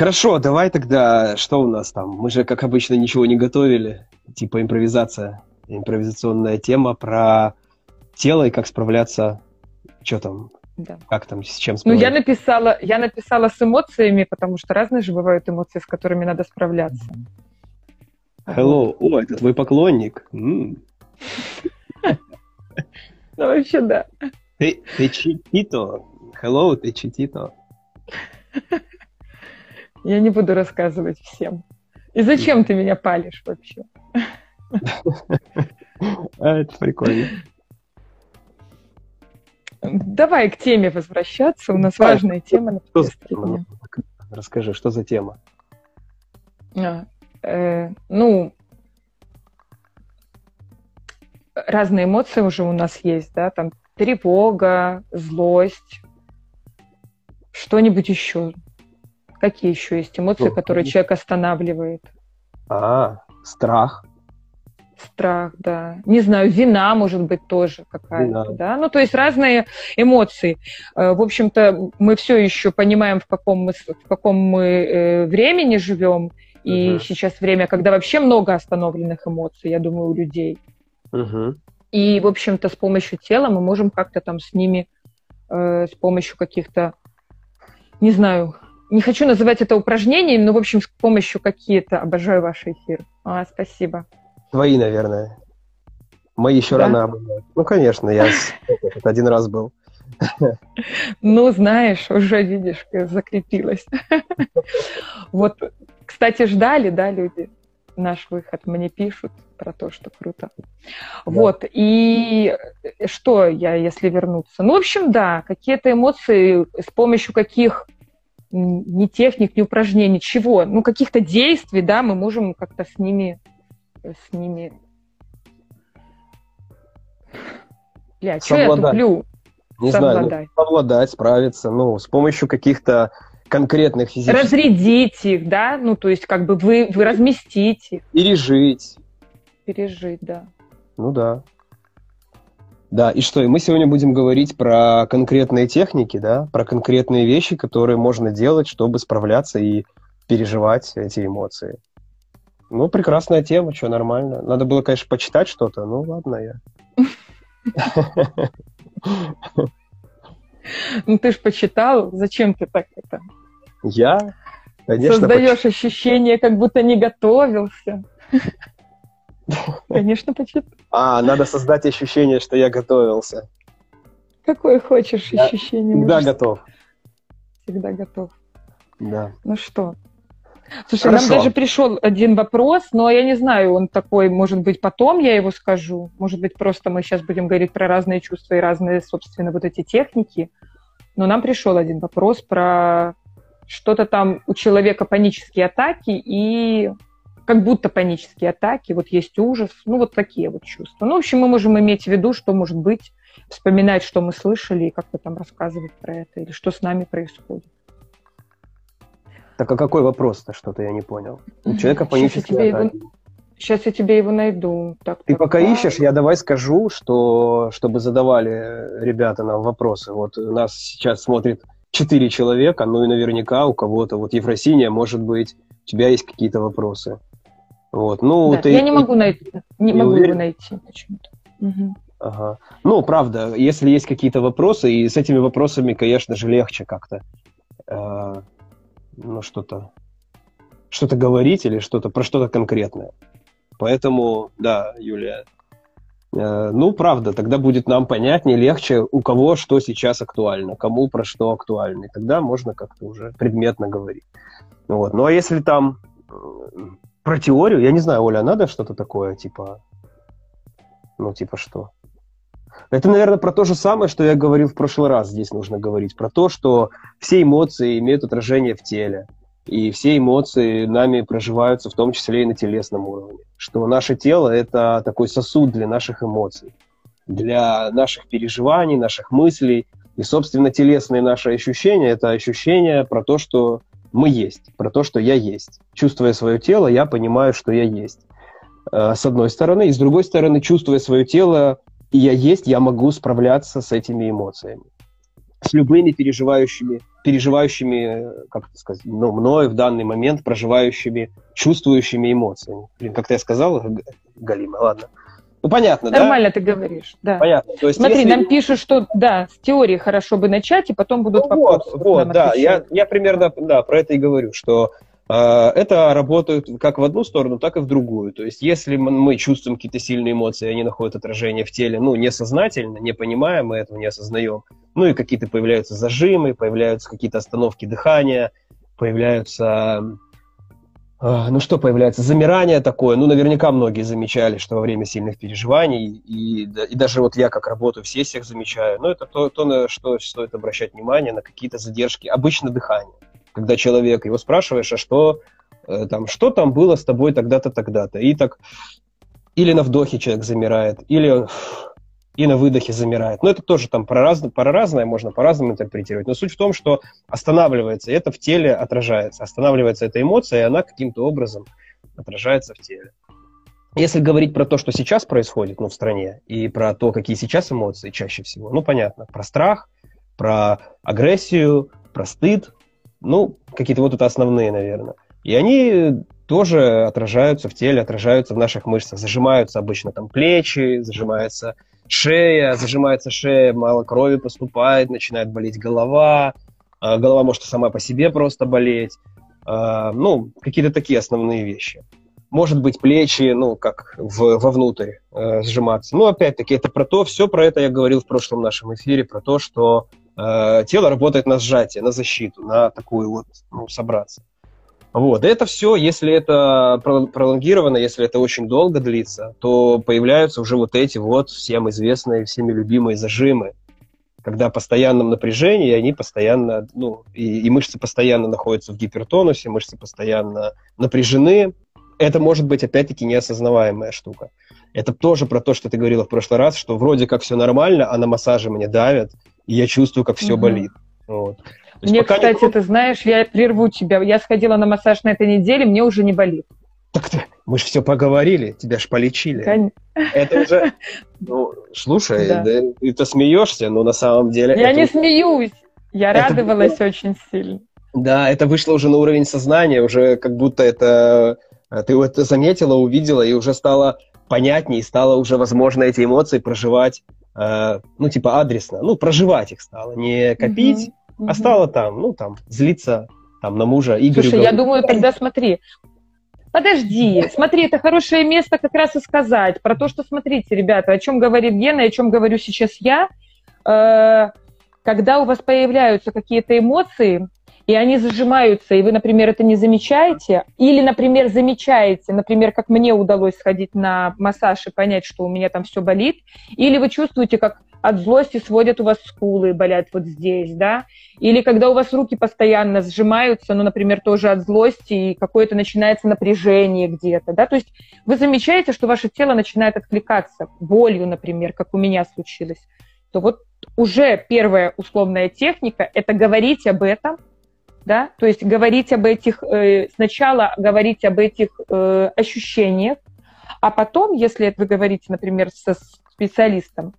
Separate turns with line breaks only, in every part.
Хорошо, давай тогда, что у нас там? Мы же, как обычно, ничего не готовили. Типа импровизация, импровизационная тема про тело и как справляться. Что там?
Да.
Как там, с чем
Ну,
справляться?
я написала, я написала с эмоциями, потому что разные же бывают эмоции, с которыми надо справляться.
Hello. О, это твой поклонник.
Ну, вообще, да.
Ты читито. Hello, ты читито.
Я не буду рассказывать всем. И зачем ты меня палишь вообще?
А, это прикольно.
Давай к теме возвращаться. У нас
Да.
важная тема на
Что за
повестке
тема?
дня.
Расскажи, что за тема?
А, э, ну, разные эмоции уже у нас есть, да, там тревога, злость, что-нибудь еще. Какие еще есть эмоции,
Ну,
которые человек останавливает?
А, страх.
Страх, да. Не знаю, вина, может быть, тоже какая-то,
Вина.
да. Ну, то есть разные эмоции. Э, В общем-то, мы все еще понимаем, в каком мы, в каком мы э, времени живем. И
Мгм.
сейчас время, когда вообще много остановленных эмоций, я думаю, у людей.
Мгм.
И, в общем-то, с помощью тела мы можем как-то там с ними, э, с помощью каких-то, не знаю, не хочу называть это упражнениями, но, в общем, с помощью какие-то, обожаю ваш эфир. А, спасибо.
Твои, наверное. Мои еще
Да?
рано были. Ну, конечно, я один раз был.
Ну, знаешь, уже видишь, закрепилась. Вот, кстати, ждали, да, люди наш выход, мне пишут про то, что круто. Вот, и что я, если вернуться? Ну, в общем, да, какие-то эмоции, с помощью каких ни техник, ни упражнений, чего, ну, каких-то действий, да, мы можем как-то с ними, с ними... Бля, что я туплю?
Не знаю,
Совладать.
ну, совладать, справиться, ну, с помощью каких-то конкретных физических...
разрядить их, да, ну, то есть как бы вы, вы разместите их,
Пережить.
пережить, да.
Ну да. Да, и что, и мы сегодня будем говорить про конкретные техники, да, про конкретные вещи, которые можно делать, чтобы справляться и переживать эти эмоции. Ну, прекрасная тема, что, нормально. Надо было, конечно, почитать что-то, ну ладно, я.
Ну, ты же почитал, зачем ты так это?
Я, конечно,
Создаешь ощущение, как будто не готовился. Конечно, почитал.
А, надо создать ощущение, что я готовился.
Какое хочешь
Я
ощущение?
Всегда
можешь-
готов.
Всегда готов.
Да.
Ну что? Слушай, нам даже пришел один вопрос, но я не знаю, он такой, может быть, потом я его скажу. Может быть, просто мы сейчас будем говорить про разные чувства и разные, собственно, вот эти техники. Но нам пришел один вопрос про что-то там у человека панические атаки и как будто панические атаки, вот есть ужас, ну вот такие вот чувства. Ну, в общем, мы можем иметь в виду, что может быть, вспоминать, что мы слышали, и как-то там рассказывать про это, или что с нами происходит.
Так а какой вопрос-то, что-то я не понял. У человека панические
тебе его-
атаки.
Сейчас я тебе его найду. Так,
Ты
так,
пока
так.
ищешь, я давай скажу, что чтобы задавали ребята нам вопросы. Вот нас сейчас смотрит четыре человека, ну и наверняка у кого-то, вот Ефросиния, может быть, у тебя есть какие-то вопросы. Вот, ну
Да,
ты...
Я не могу найти. Не,
не
могу
уверен?
его найти почему-то. Мгм.
Ага. Ну, правда, если есть какие-то вопросы, и с этими вопросами, конечно же, легче как-то, э, ну, что-то, что-то говорить или что-то, про что-то конкретное. Поэтому, да, Юлия, э, ну, правда, тогда будет нам понятнее, легче, у кого что сейчас актуально, кому про что актуально. И тогда можно как-то уже предметно говорить. Вот. Ну, а если там э, про теорию, я не знаю, Оля, надо что-то такое, типа, ну, типа что? Это, наверное, про то же самое, что я говорил в прошлый раз. Здесь нужно говорить про то, что все эмоции имеют отражение в теле. И все эмоции нами проживаются в том числе и на телесном уровне. Что наше тело – это такой сосуд для наших эмоций, для наших переживаний, наших мыслей. И, собственно, телесные наши ощущения – это ощущения про то, что мы есть, про то, что я есть. Чувствуя свое тело, я понимаю, что я есть. Э, С одной стороны. И с другой стороны, чувствуя свое тело, и я есть, я могу справляться с этими эмоциями. с любыми переживающими, переживающими, как это сказать, ну, мной в данный момент проживающими, чувствующими эмоциями. Блин, как-то я сказал, Галима, ладно. Ну, понятно,
Нормально да? ты говоришь, да.
Понятно.
То есть, Смотри, если... нам пишут, что, да, с теории хорошо бы начать, и потом будут ну, вопросы.
Вот, вот да, я, я примерно, да, про это и говорю, что э, это работает как в одну сторону, так и в другую. То есть, если мы чувствуем какие-то сильные эмоции, они находят отражение в теле, ну, несознательно, не понимаем, мы этого не осознаем, ну, и какие-то появляются зажимы, появляются какие-то остановки дыхания, появляются ну что появляется? Замирание такое. Ну, наверняка многие замечали, что во время сильных переживаний, и, и даже вот я как работаю в сессиях замечаю, ну, это то, то, на что стоит обращать внимание, на какие-то задержки. Обычно дыхание. Когда человек, его спрашиваешь, а что э, там, что там было с тобой тогда-то, тогда-то. И так или на вдохе человек замирает, или и на выдохе замирает. Но это тоже там про, раз, про разное, можно по-разному интерпретировать. Но суть в том, что останавливается, это в теле отражается. Останавливается эта эмоция, и она каким-то образом отражается в теле. Если говорить про то, что сейчас происходит ну, в стране, и про то, какие сейчас эмоции чаще всего, ну, понятно, про страх, про агрессию, про стыд, ну, какие-то вот это основные, наверное. И они тоже отражаются в теле, отражаются в наших мышцах. Зажимаются обычно там плечи, зажимается шея, зажимается шея, мало крови поступает, начинает болеть голова, а, голова может сама по себе просто болеть, а, ну, какие-то такие основные вещи. Может быть, плечи, ну, как в, вовнутрь э, сжиматься. Ну, опять-таки, это про то, все про это я говорил в прошлом нашем эфире, про то, что э, тело работает на сжатие, на защиту, на такую вот, ну, собраться. Вот. Это все, если это пролонгировано, если это очень долго длится, то появляются уже вот эти вот всем известные, всеми любимые зажимы, когда в постоянном напряжении они постоянно, ну, и, и мышцы постоянно находятся в гипертонусе, мышцы постоянно напряжены. Это может быть, опять-таки, неосознаваемая штука. Это тоже про то, что ты говорила в прошлый раз, что вроде как все нормально, а на массаже мне давят, и я чувствую, как все угу. болит. Вот.
Мне, кстати, не... ты знаешь, я прерву тебя. Я сходила на массаж на этой неделе, мне уже не болит.
Так ты, мы же все поговорили, тебя ж полечили. Кон... Это уже, ну, слушай, да. Да, ты смеешься, но на самом деле...
Я это... не смеюсь, я это... радовалась очень сильно.
Да, это вышло уже на уровень сознания, уже как будто это... Ты это заметила, увидела, и уже стало понятнее, стало уже возможно эти эмоции проживать, э, ну, типа адресно, ну, проживать их стало, не копить, угу а стала там, ну, там, злиться там на мужа Игоря.
Слушай, я думаю, тогда смотри, Подожди, смотри, это хорошее место как раз и сказать про то, что, смотрите, ребята, о чем говорит Гена, о чем говорю сейчас я. Э, когда у вас появляются какие-то эмоции, и они зажимаются, и вы, например, это не замечаете, или, например, замечаете, например, как мне удалось сходить на массаж и понять, что у меня там все болит, или вы чувствуете, как от злости сводят у вас скулы, болят вот здесь, да, или когда у вас руки постоянно сжимаются, ну, например, тоже от злости, и какое-то начинается напряжение где-то, да, то есть вы замечаете, что ваше тело начинает откликаться болью, например, как у меня случилось, то вот уже первая условная техника – это говорить об этом, да, то есть говорить об этих, э, сначала говорить об этих э, ощущениях, а потом, если вы говорите, например, со специалистом,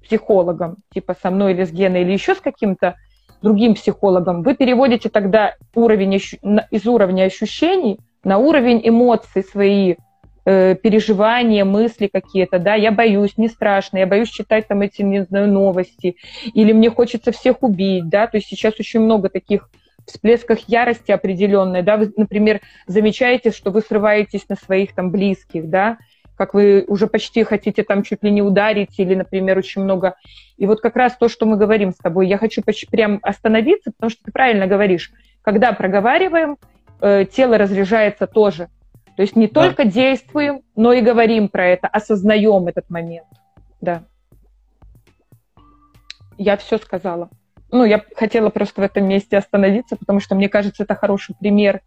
психологом, типа со мной или с Геной, или еще с каким-то другим психологом, вы переводите тогда уровень, из уровня ощущений на уровень эмоций свои, э, переживания, мысли какие-то, да, я боюсь, не страшно, я боюсь читать там эти, не знаю, новости, или мне хочется всех убить, да, то есть сейчас очень много таких всплесках ярости определенной, да, вы, например, замечаете, что вы срываетесь на своих там близких, да, как вы уже почти хотите там чуть ли не ударить или, например, очень много. И вот как раз то, что мы говорим с тобой, я хочу прям остановиться, потому что ты правильно говоришь. Когда проговариваем, э, тело разряжается тоже. То есть не да. только действуем, но и говорим про это, осознаем этот момент. Да. Я все сказала. Ну, я хотела просто в этом месте остановиться, потому что мне кажется, это хороший пример,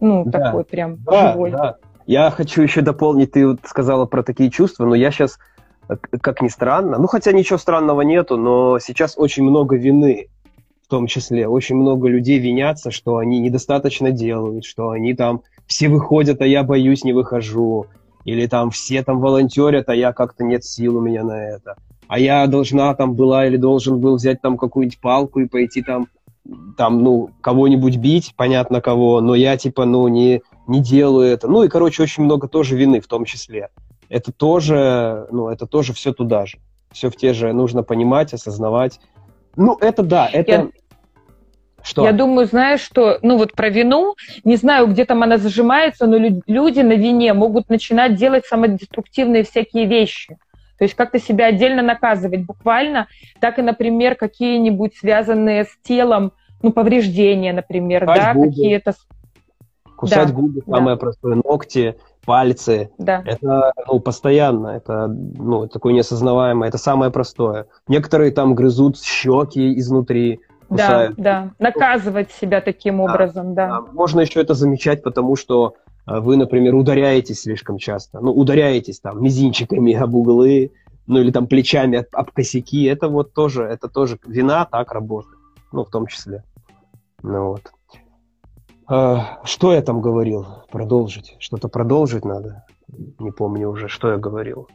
ну, да. такой прям да, живой. Да.
Я хочу еще дополнить, ты вот сказала про такие чувства, но я сейчас, э, как ни странно, ну хотя ничего странного нету, но сейчас очень много вины в том числе. Очень много людей винятся, что они недостаточно делают, что они там все выходят, а я боюсь, не выхожу. Или там все там волонтерят, а я как-то нет сил у меня на это. А я должна там была или должен был взять там какую-нибудь палку и пойти там, там, ну, кого-нибудь бить, понятно кого, но я типа, ну, не, не делаю это. Ну и, короче, очень много тоже вины в том числе. Это тоже, ну, это тоже все туда же. Все в те же, нужно понимать, осознавать. Ну, это да, это... Я...
Что? Я думаю, знаешь, что, ну вот про вину, не знаю, где там она зажимается, но люди на вине могут начинать делать самодеструктивные всякие вещи. То есть как-то себя отдельно наказывать буквально, так и, например, какие-нибудь связанные с телом, ну, повреждения, например, Кусать да, какие-то...
Кусать да, губы, да. самое простое, ногти, пальцы. Да. Это ну, постоянно, это ну, такое неосознаваемое, это самое простое. Некоторые там грызут щеки изнутри,
Да, да, наказывать себя таким да, образом, да. да.
Можно еще это замечать, потому что э, вы, например, ударяетесь слишком часто. Ну, ударяетесь там мизинчиками об углы, ну или там плечами об, об косяки. Это вот тоже, это тоже вина так работает. Ну, в том числе. Ну вот. А, что я там говорил? Продолжить. Что-то продолжить надо. Не помню уже, что я говорил.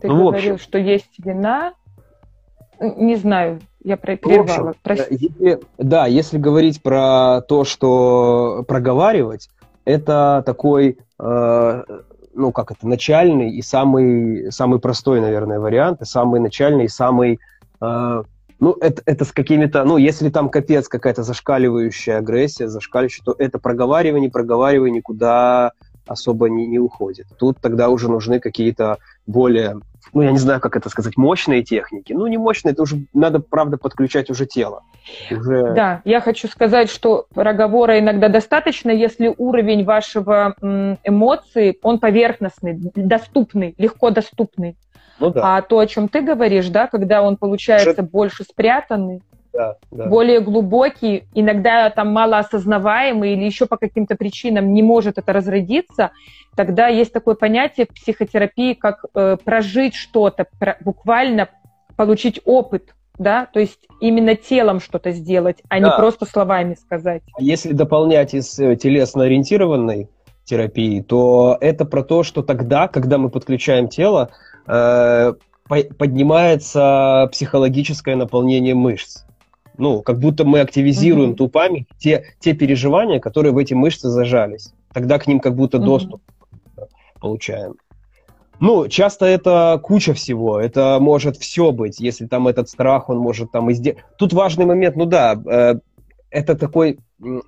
Ты ну, говорил, что есть вина. Не знаю, я прервала.
Ну, если, да, если говорить про то, что проговаривать, это такой, э, ну как это, начальный и самый, самый простой, наверное, вариант, и самый начальный, и самый, э, ну это, это с какими-то, ну если там капец какая-то зашкаливающая агрессия, зашкаливающая, то это проговаривание, проговаривание никуда особо не, не уходит. Тут тогда уже нужны какие-то более ну, я не знаю, как это сказать, мощные техники. Ну, не мощные, это уже надо, правда, подключать уже тело.
Уже... Да, я хочу сказать, что разговора иногда достаточно, если уровень вашего эмоций, он поверхностный, доступный, легко доступный. Ну, да. А то, о чем ты говоришь, да, когда он получается уже... больше спрятанный, да, да. более глубокий, иногда там малоосознаваемый или еще по каким-то причинам не может это разродиться, тогда есть такое понятие в психотерапии, как э, прожить что-то, про, буквально получить опыт, да, то есть именно телом что-то сделать, а да. не просто словами сказать.
Если дополнять из э, телесно-ориентированной терапии, то это про то, что тогда, когда мы подключаем тело, э, поднимается психологическое наполнение мышц ну, как будто мы активизируем mm-hmm. ту память, те, те переживания, которые в эти мышцы зажались. Тогда к ним как будто mm-hmm. доступ получаем. Ну, часто это куча всего. Это может все быть. Если там этот страх, он может там и сделать. Тут важный момент, ну да, э, это такой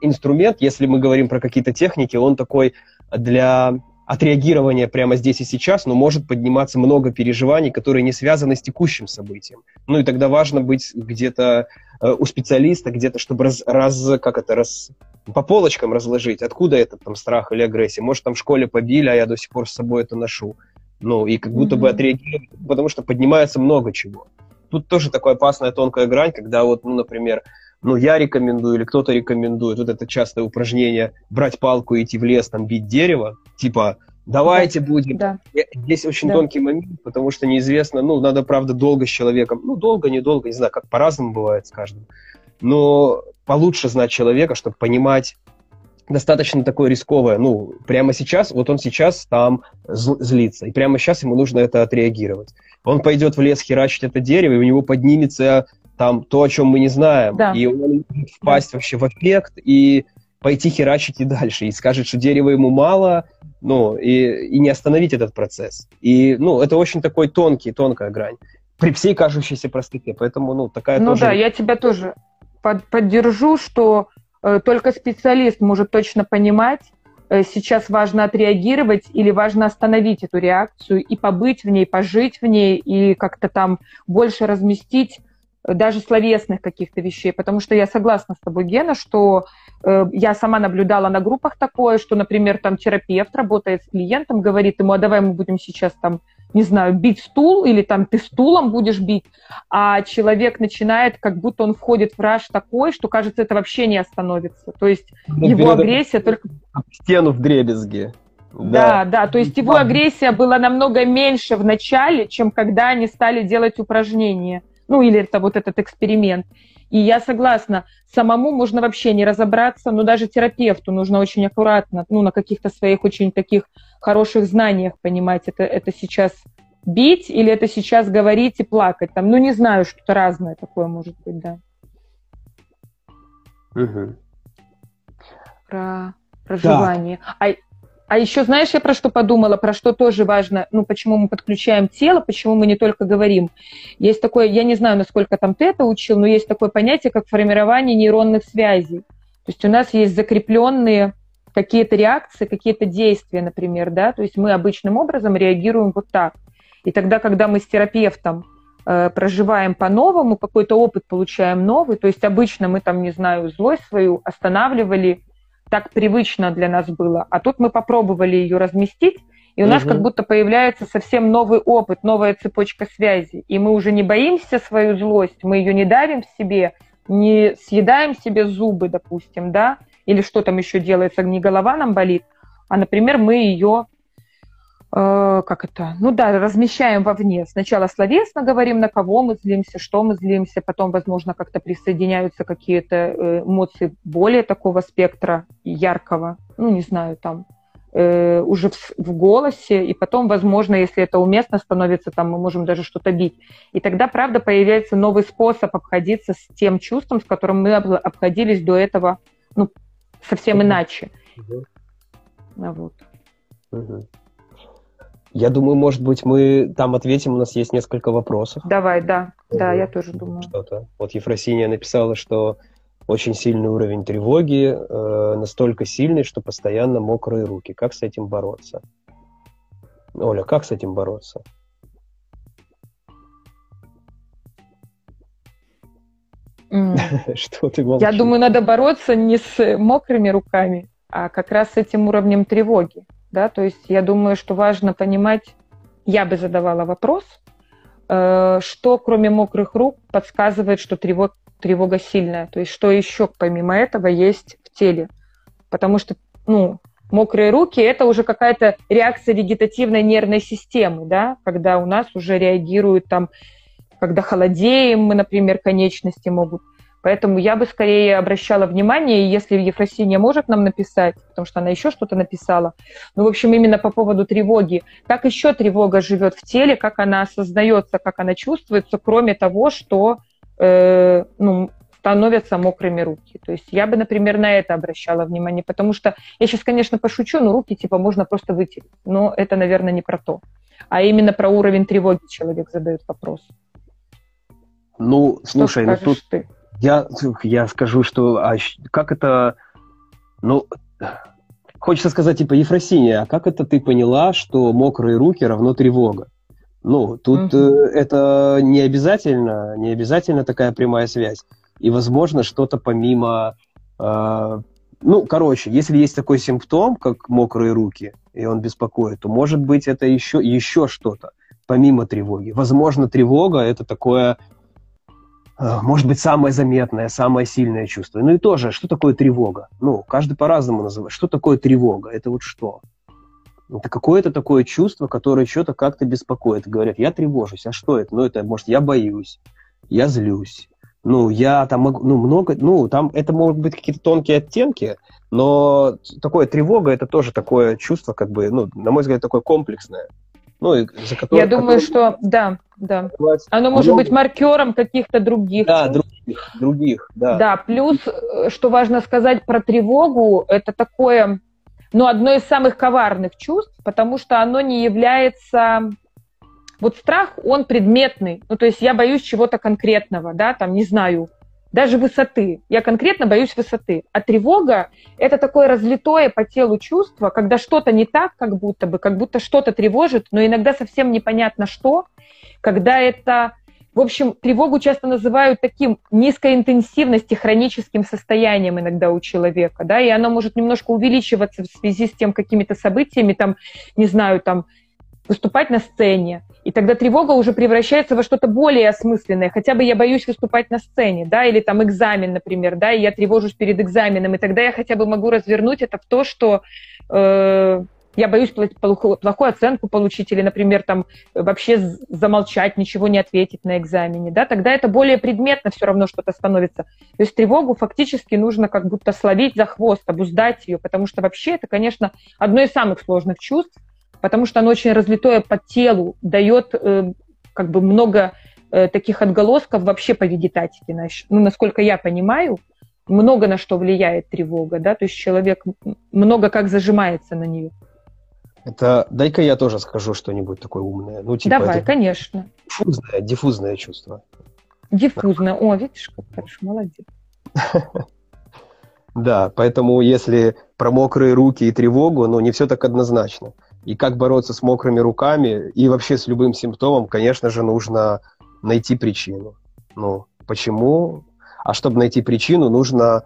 инструмент, если мы говорим про какие-то техники, он такой для отреагирования прямо здесь и сейчас, но может подниматься много переживаний, которые не связаны с текущим событием. Ну и тогда важно быть где-то э, у специалиста, где-то, чтобы раз, раз, как это, раз, по полочкам разложить, откуда этот там страх или агрессия. Может, там в школе побили, а я до сих пор с собой это ношу. Ну, и как будто mm-hmm. бы отреагировать, потому что поднимается много чего. Тут тоже такая опасная тонкая грань, когда вот, ну, например, ну, я рекомендую или кто-то рекомендует, вот это частое упражнение, брать палку и идти в лес, там, бить дерево, типа, давайте да, будем. Да. Здесь очень да. тонкий момент, потому что неизвестно, ну, надо, правда, долго с человеком, ну, долго, недолго, не знаю, как по-разному бывает с каждым, но получше знать человека, чтобы понимать, достаточно такое рисковое. Ну, прямо сейчас, вот он сейчас там злится, и прямо сейчас ему нужно это отреагировать. Он пойдет в лес херачить это дерево, и у него поднимется там то, о чем мы не знаем, да. и он может впасть да. вообще в эффект и пойти херачить и дальше, и скажет, что дерева ему мало, ну, и, и не остановить этот процесс. И, ну, это очень такой тонкий, тонкая грань при всей кажущейся простоте, поэтому, ну, такая
ну
тоже...
Ну да, я тебя тоже под, поддержу, что э, только специалист может точно понимать, э, сейчас важно отреагировать или важно остановить эту реакцию и побыть в ней, пожить в ней и как-то там больше разместить даже словесных каких-то вещей, потому что я согласна с тобой, Гена, что э, я сама наблюдала на группах такое, что, например, там терапевт работает с клиентом, говорит ему, а давай мы будем сейчас там, не знаю, бить стул, или там ты стулом будешь бить, а человек начинает, как будто он входит в раж такой, что, кажется, это вообще не остановится. То есть ну, его агрессия только...
Стену в дребезге.
Да. да, да, то есть его агрессия была намного меньше в начале, чем когда они стали делать упражнения ну или это вот этот эксперимент. И я согласна, самому можно вообще не разобраться, но даже терапевту нужно очень аккуратно, ну, на каких-то своих очень таких хороших знаниях понимать, это, это сейчас бить или это сейчас говорить и плакать. Там, ну, не знаю, что-то разное такое может быть, да.
Угу.
Про проживание. А, а еще, знаешь, я про что подумала, про что тоже важно, ну, почему мы подключаем тело, почему мы не только говорим. Есть такое, я не знаю, насколько там ты это учил, но есть такое понятие, как формирование нейронных связей. То есть у нас есть закрепленные какие-то реакции, какие-то действия, например, да, то есть мы обычным образом реагируем вот так. И тогда, когда мы с терапевтом э, проживаем по-новому, какой-то опыт получаем новый, то есть обычно мы там, не знаю, злость свою останавливали, так привычно для нас было, а тут мы попробовали ее разместить, и у нас как будто появляется совсем новый опыт, новая цепочка связи. И мы уже не боимся свою злость, мы ее не давим в себе, не съедаем себе зубы, допустим, да, или что там еще делается, не голова нам болит, а, например, мы ее как это, ну да, размещаем вовне. Сначала словесно говорим, на кого мы злимся, что мы злимся, потом, возможно, как-то присоединяются какие-то э, эмоции более такого спектра, яркого, ну, не знаю, там, э, уже в, в голосе, и потом, возможно, если это уместно становится, там мы можем даже что-то бить. И тогда, правда, появляется новый способ обходиться с тем чувством, с которым мы обходились до этого, ну, совсем иначе. Угу.
Вот. Угу. Я думаю, может быть, мы там ответим, у нас есть несколько вопросов.
Давай, да, да, я тоже думаю.
Что-то. Вот Ефросиния написала, что очень сильный уровень тревоги, э, настолько сильный, что постоянно мокрые руки. Как с этим бороться? Оля, как с этим бороться?
Что ты молчишь? Я думаю, надо бороться не с мокрыми руками, а как раз с этим уровнем тревоги да, то есть я думаю, что важно понимать, я бы задавала вопрос, э, что кроме мокрых рук подсказывает, что тревог, тревога сильная, то есть что еще помимо этого есть в теле, потому что, ну, мокрые руки – это уже какая-то реакция вегетативной нервной системы, да, когда у нас уже реагируют там, когда холодеем мы, например, конечности могут Поэтому я бы скорее обращала внимание, если Ефросинья может нам написать, потому что она еще что-то написала, ну, в общем, именно по поводу тревоги. Как еще тревога живет в теле, как она осознается, как она чувствуется, кроме того, что э, ну, становятся мокрыми руки. То есть я бы, например, на это обращала внимание, потому что я сейчас, конечно, пошучу, но руки типа можно просто вытереть. Но это, наверное, не про то. А именно про уровень тревоги человек задает вопрос.
Ну, слушай, ну тут, ты? Я, я скажу, что а, как это, ну, хочется сказать, типа, Ефросиния, а как это ты поняла, что мокрые руки равно тревога? Ну, тут угу. э, это не обязательно, не обязательно такая прямая связь. И, возможно, что-то помимо... Э, ну, короче, если есть такой симптом, как мокрые руки, и он беспокоит, то, может быть, это еще, еще что-то, помимо тревоги. Возможно, тревога – это такое может быть, самое заметное, самое сильное чувство. Ну и тоже, что такое тревога? Ну, каждый по-разному называет. Что такое тревога? Это вот что? Это какое-то такое чувство, которое что-то как-то беспокоит. Говорят, я тревожусь. А что это? Ну, это, может, я боюсь, я злюсь. Ну, я там могу, ну, много, ну, там это могут быть какие-то тонкие оттенки, но такое тревога, это тоже такое чувство, как бы, ну, на мой взгляд, такое комплексное.
Ну, и за которое, Я думаю, которое... что да, да. Оно может много... быть маркером каких-то других.
Да, других, других, да.
Да, плюс, э, что важно сказать про тревогу, это такое, ну, одно из самых коварных чувств, потому что оно не является... Вот страх, он предметный. Ну, то есть я боюсь чего-то конкретного, да, там, не знаю, даже высоты. Я конкретно боюсь высоты. А тревога – это такое разлитое по телу чувство, когда что-то не так, как будто бы, как будто что-то тревожит, но иногда совсем непонятно что, когда это в общем, тревогу часто называют таким низкой интенсивности хроническим состоянием иногда у человека, да, и оно может немножко увеличиваться в связи с тем какими-то событиями, там, не знаю, там, выступать на сцене. И тогда тревога уже превращается во что-то более осмысленное. Хотя бы я боюсь выступать на сцене, да, или там экзамен, например, да, и я тревожусь перед экзаменом. И тогда я хотя бы могу развернуть это в то, что э, я боюсь плохую оценку получить или, например, там вообще замолчать, ничего не ответить на экзамене, да, тогда это более предметно все равно что-то становится. То есть тревогу фактически нужно как будто словить за хвост, обуздать ее, потому что вообще это, конечно, одно из самых сложных чувств, потому что оно очень разлитое по телу, дает э, как бы много э, таких отголосков вообще по вегетатике. Ну, насколько я понимаю, много на что влияет тревога, да, то есть человек много как зажимается на нее.
Это дай-ка я тоже скажу что-нибудь такое умное.
Ну, типа, Давай, это конечно.
Диффузное, диффузное чувство.
Диффузное. О, видишь, как хорошо, молодец.
Да, поэтому если про мокрые руки и тревогу, ну, не все так однозначно. И как бороться с мокрыми руками и вообще с любым симптомом, конечно же, нужно найти причину. Ну, почему? А чтобы найти причину, нужно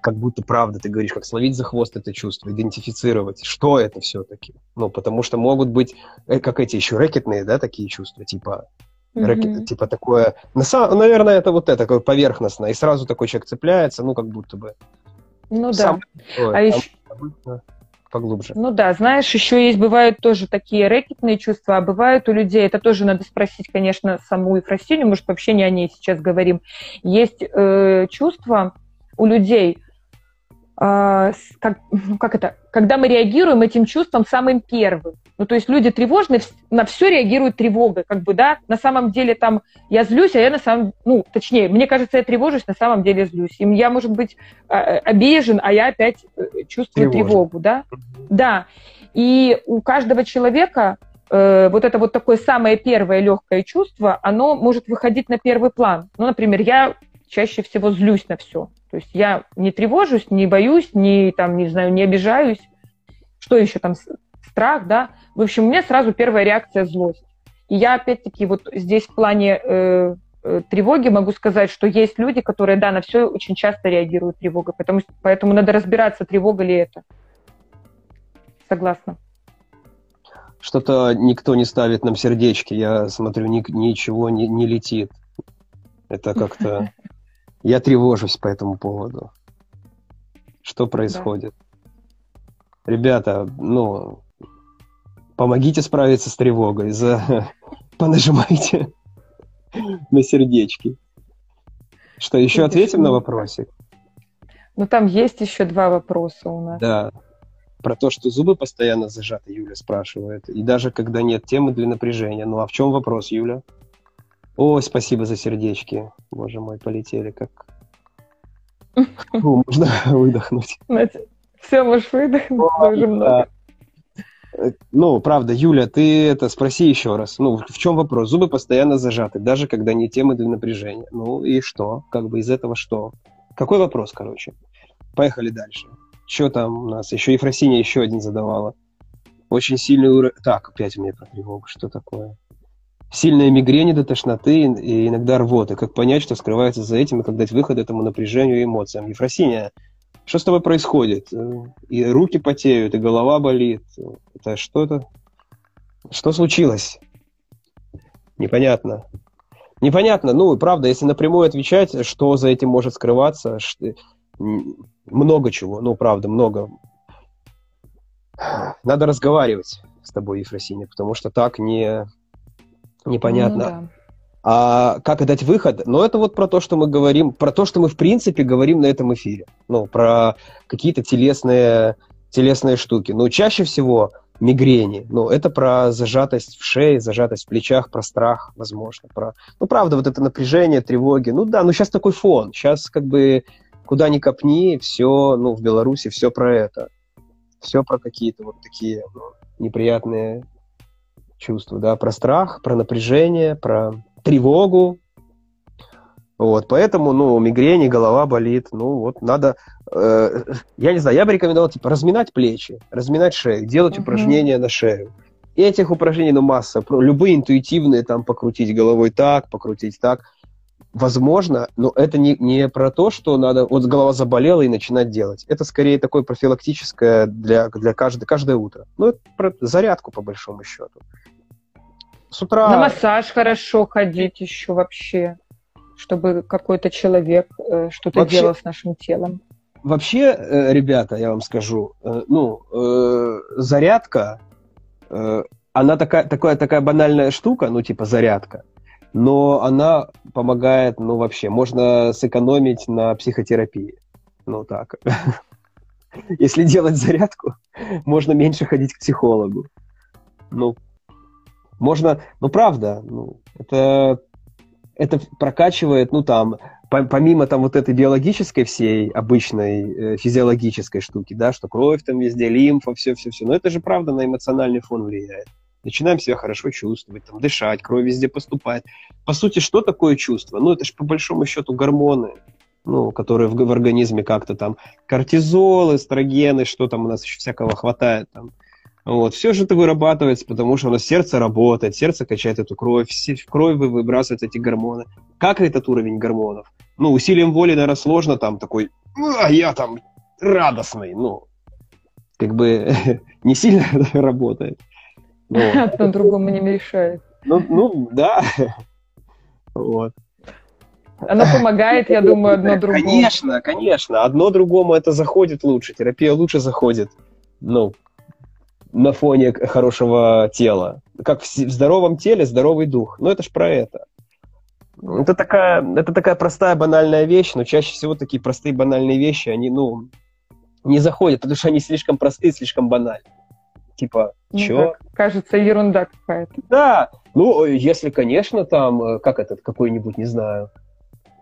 как будто правда, ты говоришь, как словить за хвост это чувство, идентифицировать, что это все-таки. Ну, потому что могут быть, э, как эти еще рэкетные, да, такие чувства, типа, mm-hmm. рэкет, типа такое, на самом, наверное, это вот это, такое поверхностное, и сразу такой человек цепляется, ну, как будто бы.
Ну Сам, да. Ой, а еще...
поглубже.
Ну да, знаешь, еще есть, бывают тоже такие рэкетные чувства, а бывают у людей, это тоже надо спросить, конечно, саму Ефросинью, может, вообще не о ней сейчас говорим. Есть э, чувства у людей, как, ну, как это, когда мы реагируем этим чувством самым первым. Ну, то есть люди тревожные, на все реагируют тревогой, как бы, да, на самом деле там я злюсь, а я на самом, ну, точнее, мне кажется, я тревожусь, на самом деле злюсь. И я, может быть, а, обижен, а я опять э, чувствую Тревожен. тревогу, да. Да. И у каждого человека э, вот это вот такое самое первое легкое чувство, оно может выходить на первый план. Ну, например, я чаще всего злюсь на все. То есть я не тревожусь, не боюсь, не, там, не знаю, не обижаюсь. Что еще там? Страх, да? В общем, у меня сразу первая реакция – злость. И я, опять-таки, вот здесь в плане э, э, тревоги могу сказать, что есть люди, которые, да, на все очень часто реагируют тревогой. Потому, поэтому надо разбираться, тревога ли это. Согласна.
Что-то никто не ставит нам сердечки. Я смотрю, ни, ничего не, не летит. Это как-то... Я тревожусь по этому поводу. Что происходит? Да. Ребята, ну, помогите справиться с тревогой. За... Понажимайте на сердечки. Что, еще ответим на вопросик?
Ну, там есть еще два вопроса у нас.
Да. Про то, что зубы постоянно зажаты, Юля спрашивает. И даже когда нет темы для напряжения. Ну, а в чем вопрос, Юля? О, спасибо за сердечки. Боже мой, полетели как... Можно выдохнуть.
Все, можешь выдохнуть, О, уже много.
Ну, правда, Юля, ты это спроси еще раз. Ну, в чем вопрос? Зубы постоянно зажаты, даже когда не темы для напряжения. Ну и что? Как бы из этого что? Какой вопрос, короче? Поехали дальше. Что там у нас? Еще Ефросиния еще один задавала. Очень сильный уровень... Так, опять у меня про тревогу. Что такое? Сильная мигрень до тошноты и иногда рвоты. Как понять, что скрывается за этим и как дать выход этому напряжению и эмоциям? Ефросиния, что с тобой происходит? И руки потеют, и голова болит. Это что это? Что случилось? Непонятно. Непонятно. Ну, правда, если напрямую отвечать, что за этим может скрываться, что... много чего. Ну, правда, много. Надо разговаривать с тобой, Ефросиния, потому что так не, непонятно. Ну, да. А как дать выход? Ну, это вот про то, что мы говорим, про то, что мы в принципе говорим на этом эфире. Ну, про какие-то телесные, телесные штуки. Но чаще всего мигрени. Ну, это про зажатость в шее, зажатость в плечах, про страх, возможно. Про... Ну, правда, вот это напряжение, тревоги. Ну да, ну сейчас такой фон. Сейчас как бы куда ни копни, все, ну, в Беларуси все про это. Все про какие-то вот такие ну, неприятные чувства, да, про страх, про напряжение, про тревогу. Вот, поэтому, ну, мигрени, голова болит, ну, вот, надо, э, я не знаю, я бы рекомендовал, типа, разминать плечи, разминать шею, делать uh-huh. упражнения на шею. И этих упражнений, ну, масса, любые интуитивные, там, покрутить головой так, покрутить так, возможно, но это не, не про то, что надо, вот голова заболела и начинать делать. Это скорее такое профилактическое для, для каждое, каждое утро. Ну, это про зарядку, по большому счету
с утра... На массаж хорошо ходить еще вообще, чтобы какой-то человек э, что-то вообще, делал с нашим телом.
Вообще, э, ребята, я вам скажу, э, ну, э, зарядка, э, она такая, такая, такая банальная штука, ну, типа зарядка, но она помогает, ну, вообще, можно сэкономить на психотерапии. Ну, так. Если делать зарядку, можно меньше ходить к психологу. Ну, можно, ну, правда, ну, это, это прокачивает, ну, там, помимо там вот этой биологической всей обычной э, физиологической штуки, да, что кровь там везде, лимфа, все-все-все, но это же правда на эмоциональный фон влияет. Начинаем себя хорошо чувствовать, там, дышать, кровь везде поступает. По сути, что такое чувство? Ну, это же по большому счету гормоны, ну, которые в, в организме как-то там кортизол, эстрогены, что там у нас еще всякого хватает там. Вот. Все же это вырабатывается, потому что у нас сердце работает, сердце качает эту кровь, в кровь выбрасываются эти гормоны. Как этот уровень гормонов? Ну, усилием воли, наверное, сложно там такой, а я там радостный, ну, как бы не сильно работает.
Одно другому не мешает.
Ну, ну, да. Вот.
Оно помогает, я думаю, одно другому.
Конечно, конечно. Одно другому это заходит лучше. Терапия лучше заходит. Ну, на фоне хорошего тела. Как в здоровом теле здоровый дух. Ну, это ж про это. Это такая, это такая простая банальная вещь, но чаще всего такие простые банальные вещи, они, ну, не заходят, потому что они слишком простые, слишком банальные. Типа, ну, чё?
кажется, ерунда какая-то.
Да, ну, если, конечно, там, э, как этот, какой-нибудь, не знаю,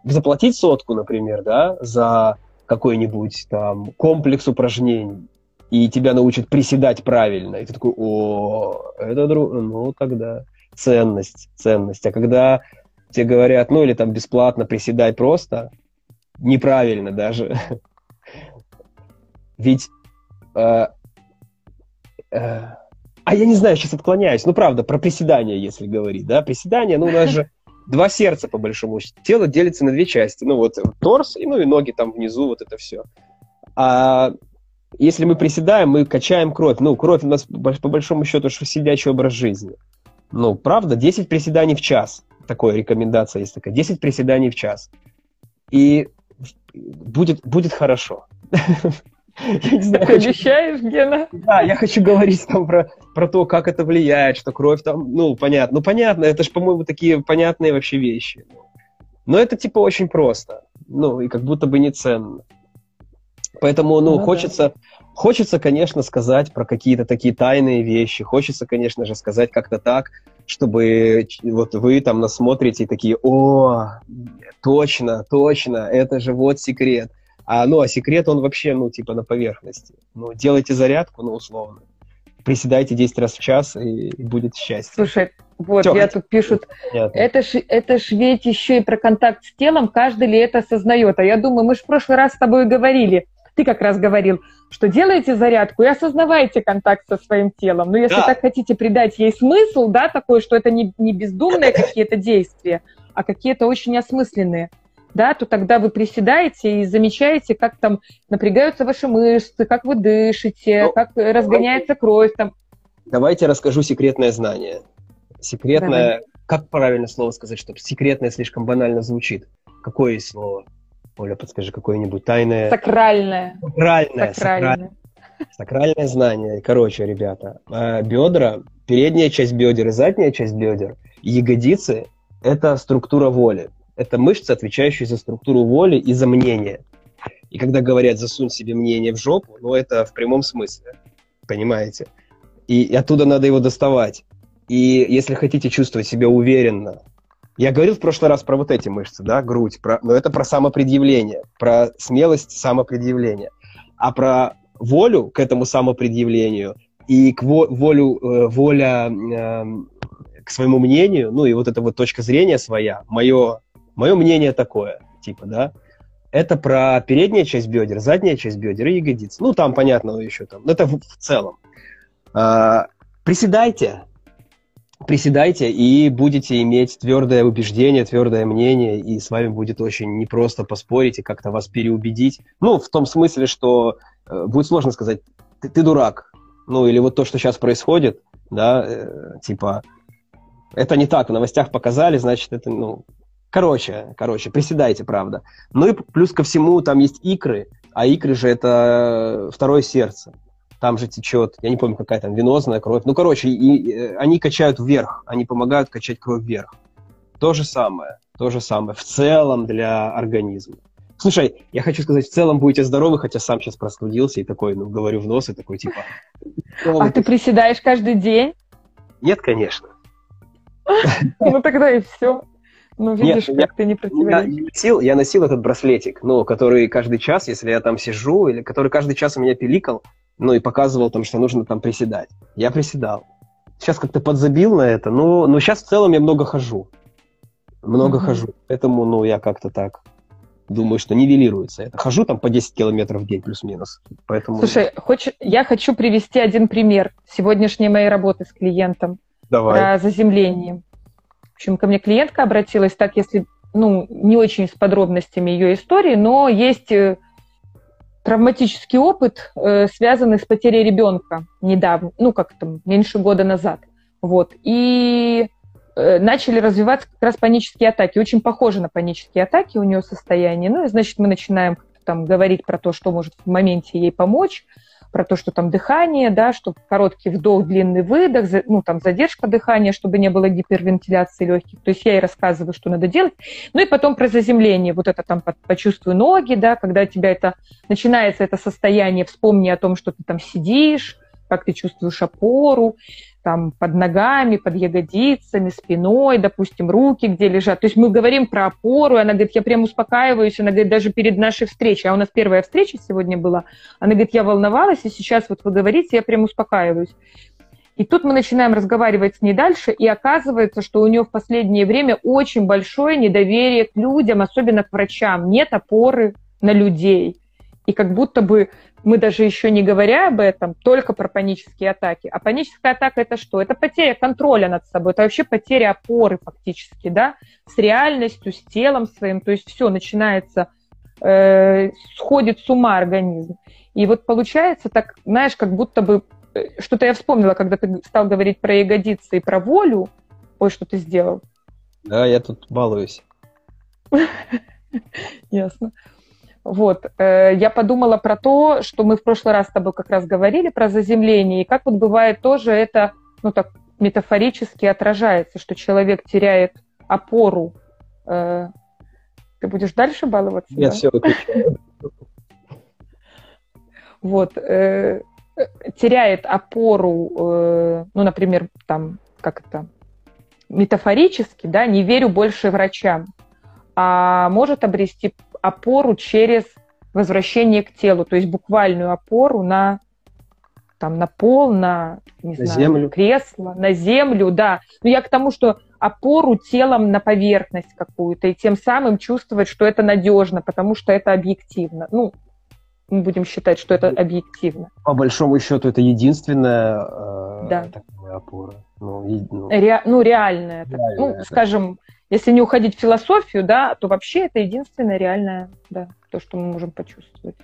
заплатить сотку, например, да, за какой-нибудь там комплекс упражнений, и тебя научат приседать правильно, и ты такой, о, это друг, ну тогда ценность, ценность. А когда тебе говорят, ну или там бесплатно приседай просто, неправильно даже. Ведь э, а я не знаю, сейчас отклоняюсь. Ну, правда, про приседания, если говорить, да, приседания, ну, у нас же два сердца, по большому счету. Тело делится на две части. Ну, вот торс, и, ну, и ноги там внизу, вот это все. А если мы приседаем, мы качаем кровь. Ну, кровь у нас, по большому счету, что сидячий образ жизни. Ну, правда, 10 приседаний в час. Такая рекомендация есть такая. 10 приседаний в час. И будет, будет хорошо.
Я не знаю, Ты хочу... обещаешь, Гена?
Да, я хочу говорить там про, про то, как это влияет, что кровь там, ну, понятно. Ну, понятно, это же, по-моему, такие понятные вообще вещи. Но это, типа, очень просто. Ну, и как будто бы не ценно. Поэтому, ну, ну хочется, да. хочется, конечно, сказать про какие-то такие тайные вещи. Хочется, конечно же, сказать как-то так, чтобы вот вы там насмотрите и такие, о, точно, точно, это же вот секрет. А, ну, а секрет, он вообще, ну, типа на поверхности. Ну, делайте зарядку, ну, условно. Приседайте 10 раз в час, и, и будет счастье.
Слушай, вот, Все, я тут пишут, это ж, это ж ведь еще и про контакт с телом, каждый ли это осознает. А я думаю, мы же в прошлый раз с тобой говорили, ты как раз говорил, что делайте зарядку и осознавайте контакт со своим телом. Но если да. так хотите придать ей смысл, да, такой, что это не, не бездумные какие-то действия, а какие-то очень осмысленные, да, то тогда вы приседаете и замечаете, как там напрягаются ваши мышцы, как вы дышите, ну, как разгоняется давайте, кровь. Там.
Давайте расскажу секретное знание. Секретное, Давай. как правильно слово сказать, чтобы секретное слишком банально звучит? Какое есть слово? Оля, подскажи какое-нибудь тайное...
Сакральное.
Сакральное. Сакральное. Сакральное знание. Короче, ребята, а, бедра, передняя часть бедер и задняя часть бедер, ягодицы – это структура воли. Это мышцы, отвечающие за структуру воли и за мнение. И когда говорят «засунь себе мнение в жопу», ну, это в прямом смысле, понимаете? И, оттуда надо его доставать. И если хотите чувствовать себя уверенно, я говорил в прошлый раз про вот эти мышцы, да, грудь, про, но это про самопредъявление, про смелость самопредъявления. А про волю к этому самопредъявлению и к во, волю, э, воля э, к своему мнению, ну и вот эта вот точка зрения своя, мое, мое мнение такое, типа, да, это про передняя часть бедер, задняя часть бедер и ягодиц. Ну, там, понятно, еще там. Но это в, в целом. А, приседайте, приседайте и будете иметь твердое убеждение, твердое мнение, и с вами будет очень непросто поспорить и как-то вас переубедить. Ну, в том смысле, что э, будет сложно сказать, ты, ты дурак. Ну, или вот то, что сейчас происходит, да, э, типа, это не так, в новостях показали, значит, это, ну, короче, короче, приседайте, правда. Ну и плюс ко всему, там есть икры, а икры же это второе сердце там же течет, я не помню, какая там венозная кровь. Ну, короче, и, и, э, они качают вверх, они помогают качать кровь вверх. То же самое, то же самое в целом для организма. Слушай, я хочу сказать, в целом будете здоровы, хотя сам сейчас простудился и такой, ну, говорю в нос и такой, типа...
А ты приседаешь каждый день?
Нет, конечно.
Ну тогда и все. Ну, видишь,
Нет,
как
я-
ты не
Я,
противоречишь.
носил, я носил этот браслетик, ну, который каждый час, если я там сижу, или который каждый час у меня пиликал, ну, и показывал там, что нужно там приседать. Я приседал. Сейчас как-то подзабил на это, но, но сейчас в целом я много хожу. Много
Мгм.
хожу. Поэтому, ну, я как-то так думаю, что нивелируется это. Хожу там по 10 километров в день плюс-минус. Поэтому
Слушай, хочешь, я хочу привести один пример сегодняшней моей работы с клиентом
давай.
про заземление. В общем, ко мне клиентка обратилась, так если, ну, не очень с подробностями ее истории, но есть э, травматический опыт, э, связанный с потерей ребенка недавно, ну, как там, меньше года назад. Вот. И э, начали развиваться как раз панические атаки. Очень похоже на панические атаки у нее состояние. Ну, и, значит, мы начинаем там говорить про то, что может в моменте ей помочь, про то, что там дыхание, да, что короткий вдох, длинный выдох, ну, там задержка дыхания, чтобы не было гипервентиляции легких. То есть я ей рассказываю, что надо делать. Ну и потом про заземление. Вот это там по- почувствуй ноги, да, когда у тебя это начинается это состояние, вспомни о том, что ты там сидишь, как ты чувствуешь опору, там под ногами, под ягодицами, спиной, допустим, руки где лежат. То есть мы говорим про опору, и она говорит, я прям успокаиваюсь, она говорит, даже перед нашей встречей, а у нас первая встреча сегодня была, она говорит, я волновалась, и сейчас вот вы говорите, я прям успокаиваюсь. И тут мы начинаем разговаривать с ней дальше, и оказывается, что у нее в последнее время очень большое недоверие к людям, особенно к врачам. Нет опоры на людей. И как будто бы мы даже еще не говоря об этом, только про панические атаки. А паническая атака это что? Это потеря контроля над собой, это вообще потеря опоры фактически, да, с реальностью, с телом своим. То есть все начинается, э, сходит с ума организм. И вот получается так, знаешь, как будто бы э, что-то я вспомнила, когда ты стал говорить про ягодицы и про волю. Ой, что ты сделал.
Да, я тут балуюсь.
Ясно. Вот, э, я подумала про то, что мы в прошлый раз с тобой как раз говорили про заземление, и как вот бывает тоже это, ну так, метафорически отражается, что человек теряет опору. Э, ты будешь дальше баловаться?
Я
да?
все выключаю.
Вот, э, теряет опору, ну, например, там, как это, метафорически, да, не верю больше врачам, а может обрести опору через возвращение к телу, то есть буквальную опору на там на пол, на, не
На
знаю,
землю.
кресло, на землю, да. Но я к тому, что опору телом на поверхность какую-то, и тем самым чувствовать, что это надежно, потому что это объективно. Ну, мы будем считать, что это объективно.
По большому счету, это единственная э,
Да.
такая опора. Ну, и- ну,
Ре- ну, реальное. это.
Реальное,
ну,
да.
скажем, если не уходить в философию, да, то вообще это единственное реальное, да, то, что мы можем почувствовать.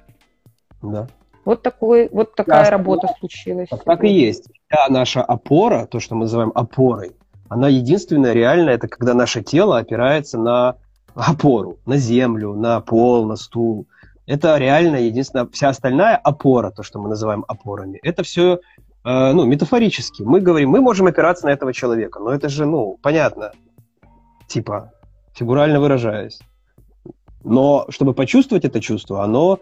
да.
Вот, такой, вот такая
Да,
работа случилась.
Так, так и есть. Вся наша опора, то, что мы называем опорой, она единственная реальная, это когда наше тело опирается на опору, на землю, на пол, на стул. Это реально единственная, вся остальная опора, то, что мы называем опорами, это все ну, метафорически. Мы говорим, мы можем опираться на этого человека, но это же, ну, понятно, типа, фигурально выражаясь. Но чтобы почувствовать это чувство, оно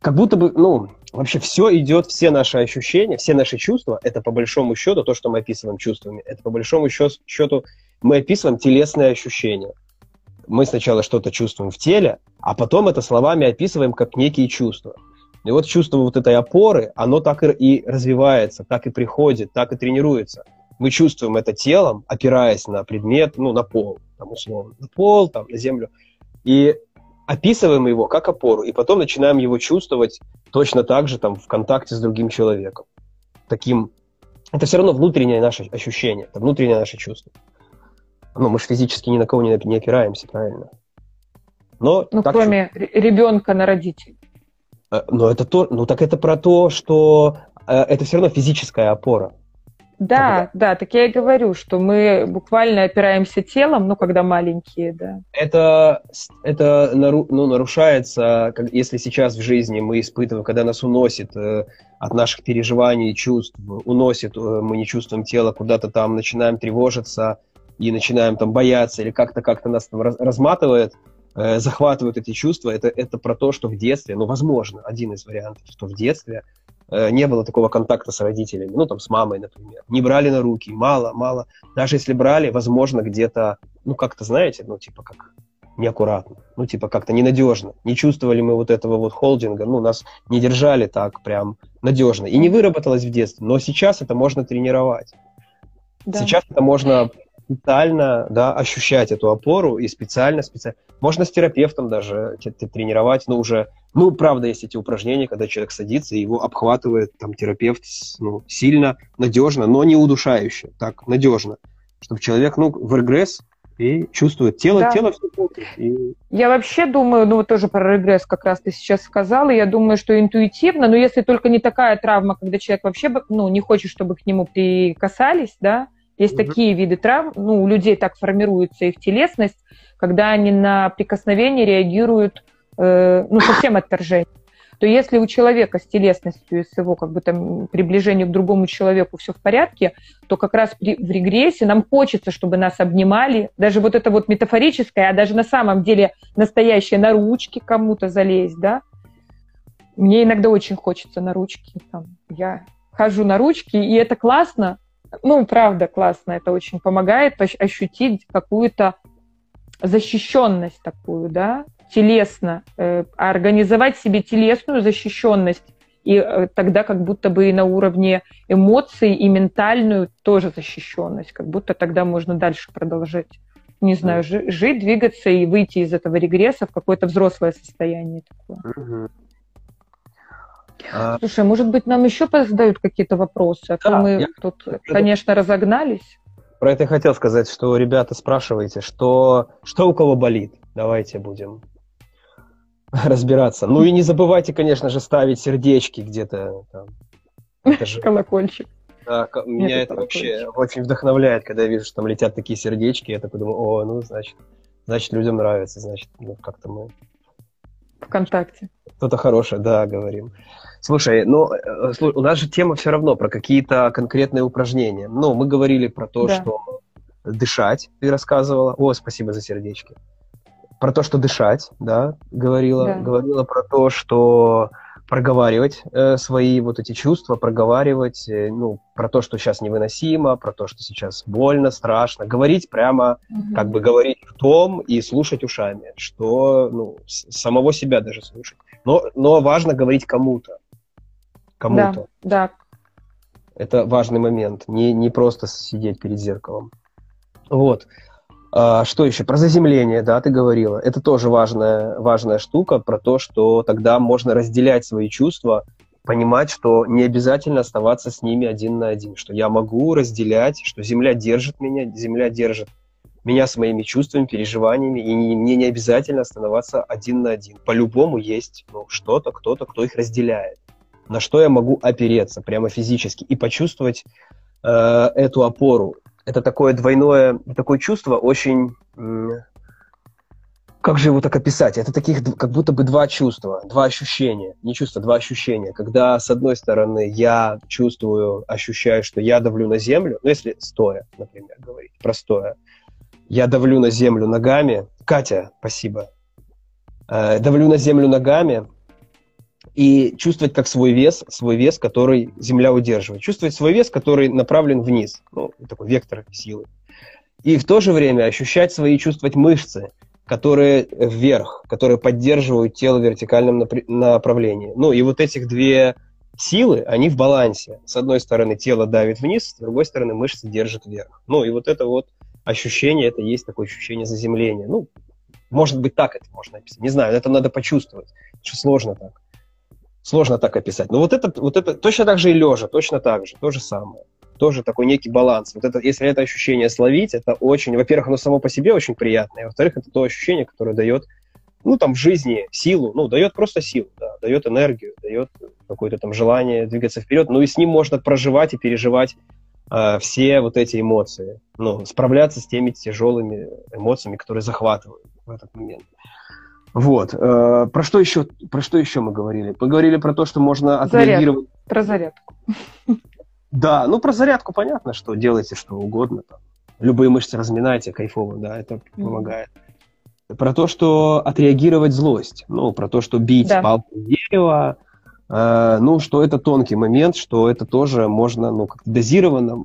как будто бы, ну, вообще все идет, все наши ощущения, все наши чувства, это по большому счету, то, что мы описываем чувствами, это по большому счет- счету мы описываем телесные ощущения. Мы сначала что-то чувствуем в теле, а потом это словами описываем как некие чувства. И вот чувство вот этой опоры, оно так и развивается, так и приходит, так и тренируется. Мы чувствуем это телом, опираясь на предмет, ну, на пол, там, условно, на пол, там, на землю. И описываем его как опору, и потом начинаем его чувствовать точно так же там, в контакте с другим человеком. Таким... Это все равно внутреннее наше ощущение, это внутреннее наше чувство. Ну, мы же физически ни на кого не, не опираемся, правильно? Но,
Ну,
так
кроме р- ребенка на родителей.
Э, Но это то, ну так это про то, что э, это все равно физическая опора.
Да, да, так я и говорю, что мы буквально опираемся телом, ну, когда маленькие, да.
Это, это нару- ну, нарушается, как- если сейчас в жизни мы испытываем, когда нас уносит э, от наших переживаний чувств, уносит, э, мы не чувствуем тело, куда-то там начинаем тревожиться и начинаем там бояться, или как-то как-то нас там раз- разматывает, э, захватывают эти чувства. Это, это про то, что в детстве, ну, возможно, один из вариантов, что в детстве не было такого контакта с родителями, ну, там, с мамой, например. Не брали на руки, мало, мало. Даже если брали, возможно, где-то, ну, как-то, знаете, ну, типа, как неаккуратно, ну, типа, как-то ненадежно. Не чувствовали мы вот этого вот холдинга, ну, нас не держали так прям надежно. И не выработалось в детстве, но сейчас это можно тренировать. Да. Сейчас это можно специально да, ощущать эту опору и специально, специально. Можно с терапевтом даже тренировать, но уже, ну, правда, есть эти упражнения, когда человек садится, и его обхватывает там терапевт ну, сильно, надежно, но не удушающе, так, надежно, чтобы человек, ну, в регресс и чувствует тело, да. тело все помнит. И...
Я вообще думаю, ну вот тоже про регресс как раз ты сейчас сказала, я думаю, что интуитивно, но если только не такая травма, когда человек вообще ну, не хочет, чтобы к нему прикасались, да, есть mm такие виды травм, ну, у людей так формируется их телесность, когда они на прикосновение реагируют, э, ну, совсем отторжение. То если у человека с телесностью, с его как бы там приближением к другому человеку все в порядке, то как раз при, в регрессе нам хочется, чтобы нас обнимали, даже вот это вот метафорическое, а даже на самом деле настоящее на ручки кому-то залезть, да. Мне иногда очень хочется на ручки, там, я хожу на ручки, и это классно, ну, правда, классно, это очень помогает ощутить какую-то защищенность такую, да, телесно, э, организовать себе телесную защищенность, и э, тогда как будто бы и на уровне эмоций, и ментальную тоже защищенность, как будто тогда можно дальше продолжать, не знаю, жить, двигаться и выйти из этого регресса в какое-то взрослое состояние такое. А... Слушай, может быть, нам еще задают какие-то вопросы, а да, то мы я... тут, конечно, разогнались.
Про это я хотел сказать, что, ребята, спрашивайте, что, что у кого болит. Давайте будем разбираться. Ну и не забывайте, конечно же, ставить сердечки где-то там.
Это же... Колокольчик.
Да, меня это, это вообще очень вдохновляет, когда я вижу, что там летят такие сердечки. Я такой думаю, о, ну, значит, значит, людям нравится, значит, ну, как-то мы...
Вконтакте.
Что-то хорошее, да, говорим. Слушай, ну, э, у нас же тема все равно про какие-то конкретные упражнения. Ну, мы говорили про то, да. что дышать, ты рассказывала. О, спасибо за сердечки. Про то, что дышать, да, говорила. Да. Говорила про то, что проговаривать э, свои вот эти чувства, проговаривать, э, ну, про то, что сейчас невыносимо, про то, что сейчас больно, страшно. Говорить прямо, угу. как бы говорить в том и слушать ушами, что, ну, самого себя даже слушать. Но, но важно говорить кому-то кому-то.
Да, да.
Это важный момент, не, не просто сидеть перед зеркалом. Вот. А, что еще? Про заземление, да, ты говорила. Это тоже важная, важная штука про то, что тогда можно разделять свои чувства, понимать, что не обязательно оставаться с ними один на один, что я могу разделять, что Земля держит меня, Земля держит меня с моими чувствами, переживаниями, и не, мне не обязательно оставаться один на один. По-любому есть ну, что-то, кто-то, кто их разделяет на что я могу опереться прямо физически и почувствовать э, эту опору. Это такое двойное, такое чувство очень... как же его так описать? Это таких как будто бы два чувства, два ощущения. Не чувства, два ощущения. Когда, с одной стороны, я чувствую, ощущаю, что я давлю на землю, ну, если стоя, например, говорить, простоя, я давлю на землю ногами. Катя, спасибо. Э, давлю на землю ногами, и чувствовать как свой вес, свой вес, который Земля удерживает. Чувствовать свой вес, который направлен вниз, ну, такой вектор силы. И в то же время ощущать свои, чувствовать мышцы, которые вверх, которые поддерживают тело в вертикальном направлении. Ну, и вот этих две силы, они в балансе. С одной стороны тело давит вниз, с другой стороны мышцы держат вверх. Ну, и вот это вот ощущение, это есть такое ощущение заземления. Ну, может быть, так это можно описать. Не знаю, это надо почувствовать. Что сложно так. Сложно так описать. Но вот это, вот это точно так же и лежа, точно так же, то же самое. Тоже такой некий баланс. Вот это, если это ощущение словить, это очень, во-первых, оно само по себе очень приятное, во-вторых, это то ощущение, которое дает, ну, там, в жизни силу, ну, дает просто силу, да, дает энергию, дает какое-то там желание двигаться вперед, ну, и с ним можно проживать и переживать э, все вот эти эмоции, ну, справляться с теми тяжелыми эмоциями, которые захватывают в этот момент. Вот. Э, про что еще, про что еще мы говорили? Поговорили про то, что можно отреагировать.
Заряд. Про зарядку.
Да, ну про зарядку понятно, что делайте что угодно. Там. Любые мышцы разминайте, кайфово, да, это mm-hmm. помогает. Про то, что отреагировать злость. Ну, про то, что бить да. палку в дерево, Э, ну, что это тонкий момент, что это тоже можно, ну, как дозированно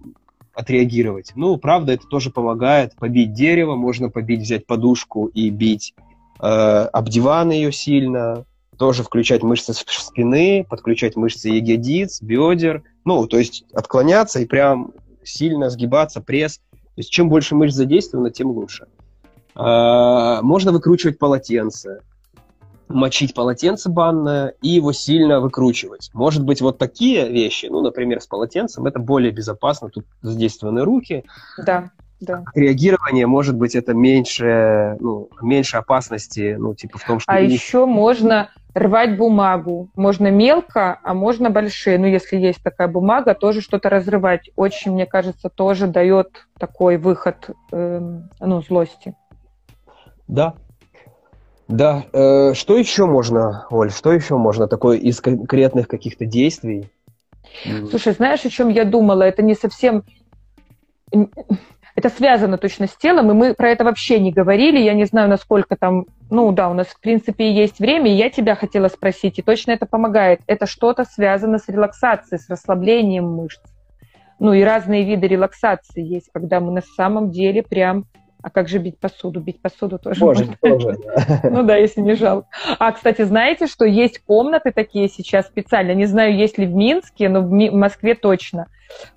отреагировать. Ну, правда, это тоже помогает побить дерево, можно побить, взять подушку и бить об диван ее сильно, тоже включать мышцы спины, подключать мышцы ягодиц, бедер, ну, то есть отклоняться и прям сильно сгибаться, пресс. То есть чем больше мышц задействовано, тем лучше. Э, можно выкручивать полотенце, мочить полотенце банное и его сильно выкручивать. Может быть, вот такие вещи, ну, например, с полотенцем, это более безопасно, тут задействованы руки.
Да, да.
Реагирование, может быть, это меньше, ну, меньше опасности, ну, типа в том, что...
А еще можно рвать бумагу. Можно мелко, а можно большие. Ну, если есть такая бумага, тоже что-то разрывать. Очень, мне кажется, тоже дает такой выход, э, ну, злости.
Да, да, э, что еще можно, Оль, что еще можно такое из конкретных каких-то действий?
Слушай, знаешь, о чем я думала? Это не совсем... Это связано точно с телом, и мы про это вообще не говорили. Я не знаю, насколько там... Ну да, у нас, в принципе, есть время, и я тебя хотела спросить, и точно это помогает. Это что-то связано с релаксацией, с расслаблением мышц. Ну и разные виды релаксации есть, когда мы на самом деле прям а как же бить посуду? Бить посуду тоже
можно. тоже,
Ну да, если не жалко. А, кстати, знаете, что есть комнаты такие сейчас специально, не знаю, есть ли в Минске, но в Москве точно,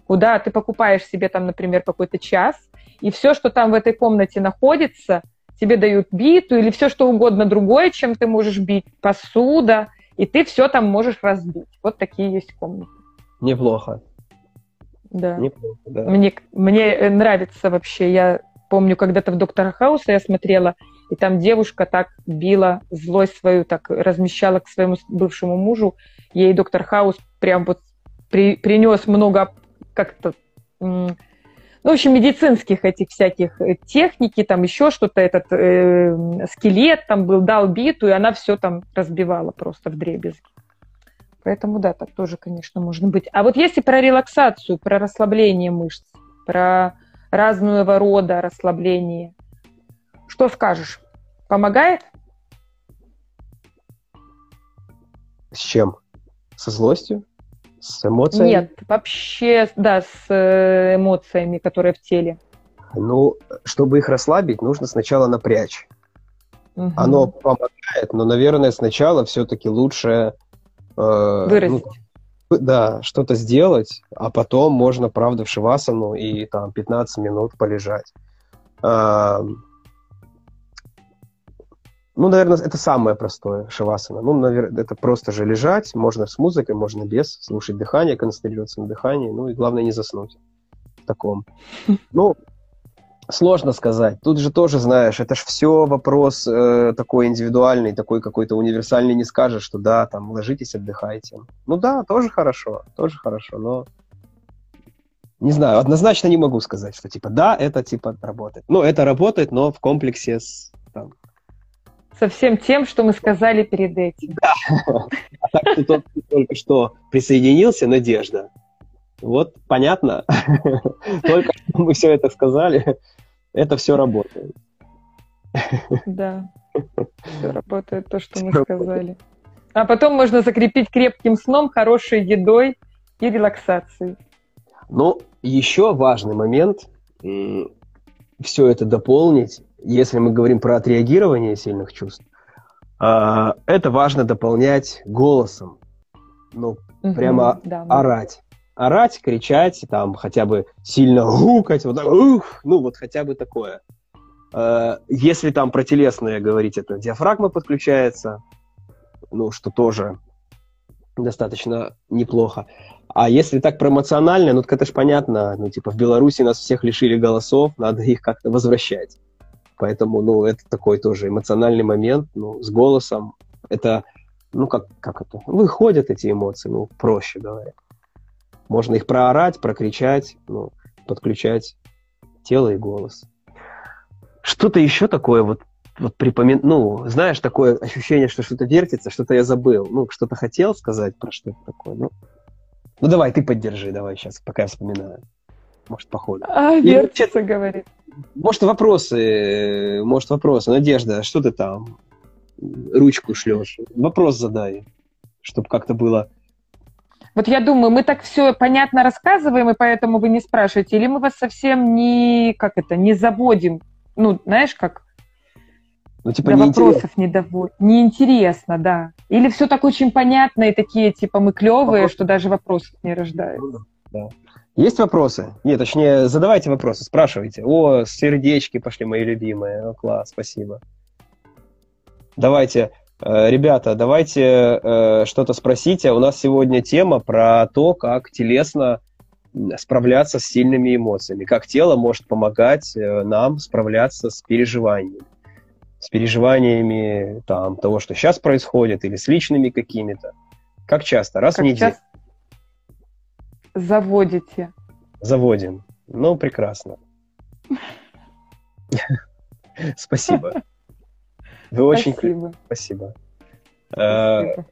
куда ты покупаешь себе там, например, какой-то час, и все, что там в этой комнате находится, тебе дают биту или все, что угодно другое, чем ты можешь бить, посуда, и ты все там можешь разбить. Вот такие есть комнаты.
Неплохо.
Да. Неплохо, да. Мне, мне нравится вообще. Я Помню, когда-то в «Доктора Хауса» я смотрела, и там девушка так била злость свою, так размещала к своему бывшему мужу. Ей доктор Хаус прям вот при, принес много как-то ну, в общем, медицинских этих всяких э, техники, там еще что-то, этот э, скелет там был, дал биту, и она все там разбивала просто в дребезги. Поэтому да, так тоже, конечно, можно быть. А вот если про релаксацию, про расслабление мышц, про разного рода расслабление. Что скажешь? Помогает?
С чем? Со злостью? С эмоциями?
Нет, вообще, да, с э, эмоциями, которые в теле.
Ну, чтобы их расслабить, нужно сначала напрячь. Угу. Оно помогает, но, наверное, сначала все-таки лучше...
Э, Выразить. Ну,
да, что-то сделать, а потом можно, правда, в шивасану и там 15 минут полежать. Ну, наверное, это самое простое шивасана. Ну, наверное, это просто же лежать, можно с музыкой, можно без, слушать дыхание, концентрироваться на дыхании, ну и главное не заснуть в таком. Ну, Сложно сказать. Тут же тоже, знаешь, это же все вопрос э, такой индивидуальный, такой какой-то универсальный. Не скажешь, что да, там, ложитесь, отдыхайте. Ну да, тоже хорошо, тоже хорошо, но не знаю, однозначно не могу сказать, что типа да, это типа работает. Ну, это работает, но в комплексе с там,
со всем тем, что мы сказали перед этим.
Да. А так ты только что присоединился, Надежда. Вот, понятно. Только что мы все это сказали это все работает.
Да, все работает то, что мы сказали. А потом можно закрепить крепким сном, хорошей едой и релаксацией.
Ну, еще важный момент, все это дополнить, если мы говорим про отреагирование сильных чувств, а, это важно дополнять голосом. Ну, угу, прямо да, орать орать, кричать, там хотя бы сильно гукать, вот так, ух, ну вот хотя бы такое. Э, если там про телесное говорить, это диафрагма подключается, ну, что тоже достаточно неплохо. А если так про эмоциональное, ну, так это ж понятно, ну, типа, в Беларуси нас всех лишили голосов, надо их как-то возвращать. Поэтому, ну, это такой тоже эмоциональный момент, ну, с голосом. Это, ну, как, как это? Выходят эти эмоции, ну, проще говоря. Можно их проорать, прокричать, ну, подключать тело и голос. Что-то еще такое вот, вот припомин... Ну, знаешь, такое ощущение, что что-то вертится, что-то я забыл. Ну, что-то хотел сказать про что-то такое. Ну, ну давай, ты поддержи, давай сейчас, пока я вспоминаю. Может, походу.
А, вертится, говорит.
Может, вопросы, может, вопросы. Надежда, что ты там ручку шлешь? Вопрос задай, чтобы как-то было
Вот я думаю, мы так все понятно рассказываем, и поэтому вы не спрашиваете, или мы вас совсем не, как это, не заводим, ну, знаешь, как
Ну, типа,
до
не
вопросов не доводим. Неинтересно, да. Или все так очень понятно, и такие, типа, мы клевые,
Вопрос-
что даже вопросов не рождает.
Да. Есть вопросы? Нет, точнее, задавайте вопросы, спрашивайте. О, сердечки пошли, мои любимые. О, класс, спасибо. Давайте, э, ребята, давайте э, что-то спросите. У нас сегодня тема про то, как телесно справляться с сильными эмоциями, как тело может помогать э, нам справляться с переживаниями. С переживаниями там, того, что сейчас происходит, или с личными какими-то. Как часто? Раз
Как
в неделю.
сейчас заводите.
Заводим. Ну, прекрасно. Спасибо. Вы очень
Спасибо.
Спасибо. Э,
Спасибо.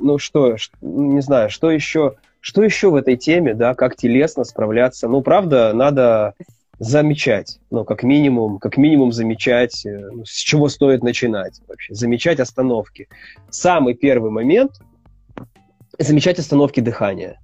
Ну что, не знаю, что еще, что еще в этой теме, да, как телесно справляться? Ну, правда, надо замечать, ну, как минимум, как минимум замечать, э, ну, с чего стоит начинать вообще, замечать остановки. Самый первый момент – замечать остановки дыхания.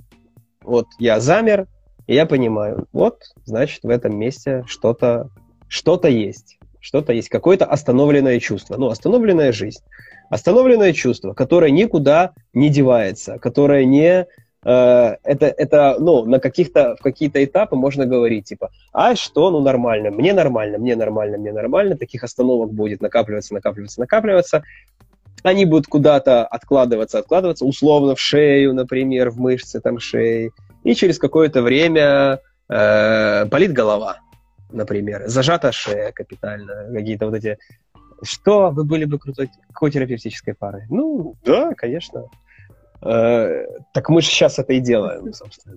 Вот я замер, и я понимаю, вот, значит, в этом месте что-то что-то есть. Что-то есть, какое-то остановленное чувство. Ну, остановленная жизнь. Остановленное чувство, которое никуда не девается, которое не... э, это, это, ну, на каких-то, в какие-то этапы можно говорить, типа, а что, ну, нормально, мне нормально, мне нормально, мне нормально, таких остановок будет накапливаться, накапливаться, накапливаться. Они будут куда-то откладываться, откладываться, условно в шею, например, в мышцы там шеи. И через какое-то время э, болит голова, например, зажата шея капитально, какие-то вот эти... Что, вы были бы крутой какой терапевтической парой? Ну, да, конечно. Э, так мы же сейчас это и делаем, собственно.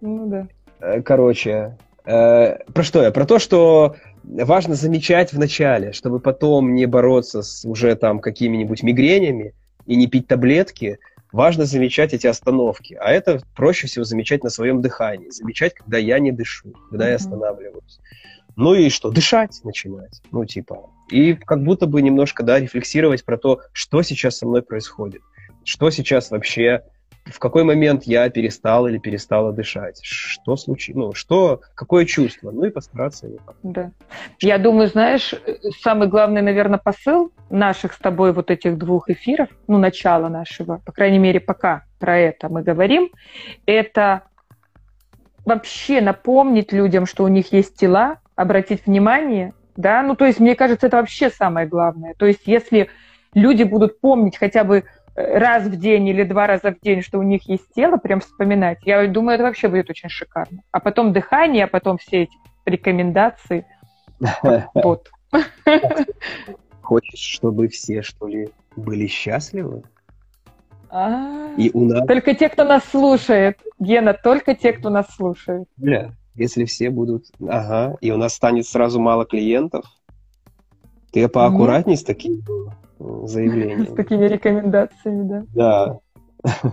Ну да.
Э, Короче, э, про что я? Про то, что важно замечать в начале, чтобы потом не бороться с уже там какими-нибудь мигренями и не пить таблетки. Важно замечать эти остановки. А это проще всего замечать на своем дыхании. Замечать, когда я не дышу, когда я
Мгм.
останавливаюсь. Ну и что? Дышать начинать. Ну, типа. И как будто бы немножко, да, рефлексировать про то, что сейчас со мной происходит. Что сейчас вообще в какой момент я перестал или перестала дышать, что случилось, ну, что, какое чувство, ну и постараться его
Да. Я думаю, знаешь, самый главный, наверное, посыл наших с тобой вот этих двух эфиров, ну, начало нашего, по крайней мере, пока про это мы говорим, это вообще напомнить людям, что у них есть тела, обратить внимание, да, ну, то есть, мне кажется, это вообще самое главное. То есть, если люди будут помнить хотя бы раз в день или два раза в день, что у них есть тело, прям вспоминать, я думаю, это вообще будет очень шикарно. А потом дыхание, а потом все эти рекомендации. Вот.
Хочешь, чтобы все, что ли, были счастливы?
А,
И у нас,
Только те, кто нас слушает. Гена, только те, кто нас слушает.
бля, если все будут, ага, и у нас станет сразу мало клиентов, ты поаккуратней с такими э,
С
заявлениями.
такими рекомендациями, да.
Да.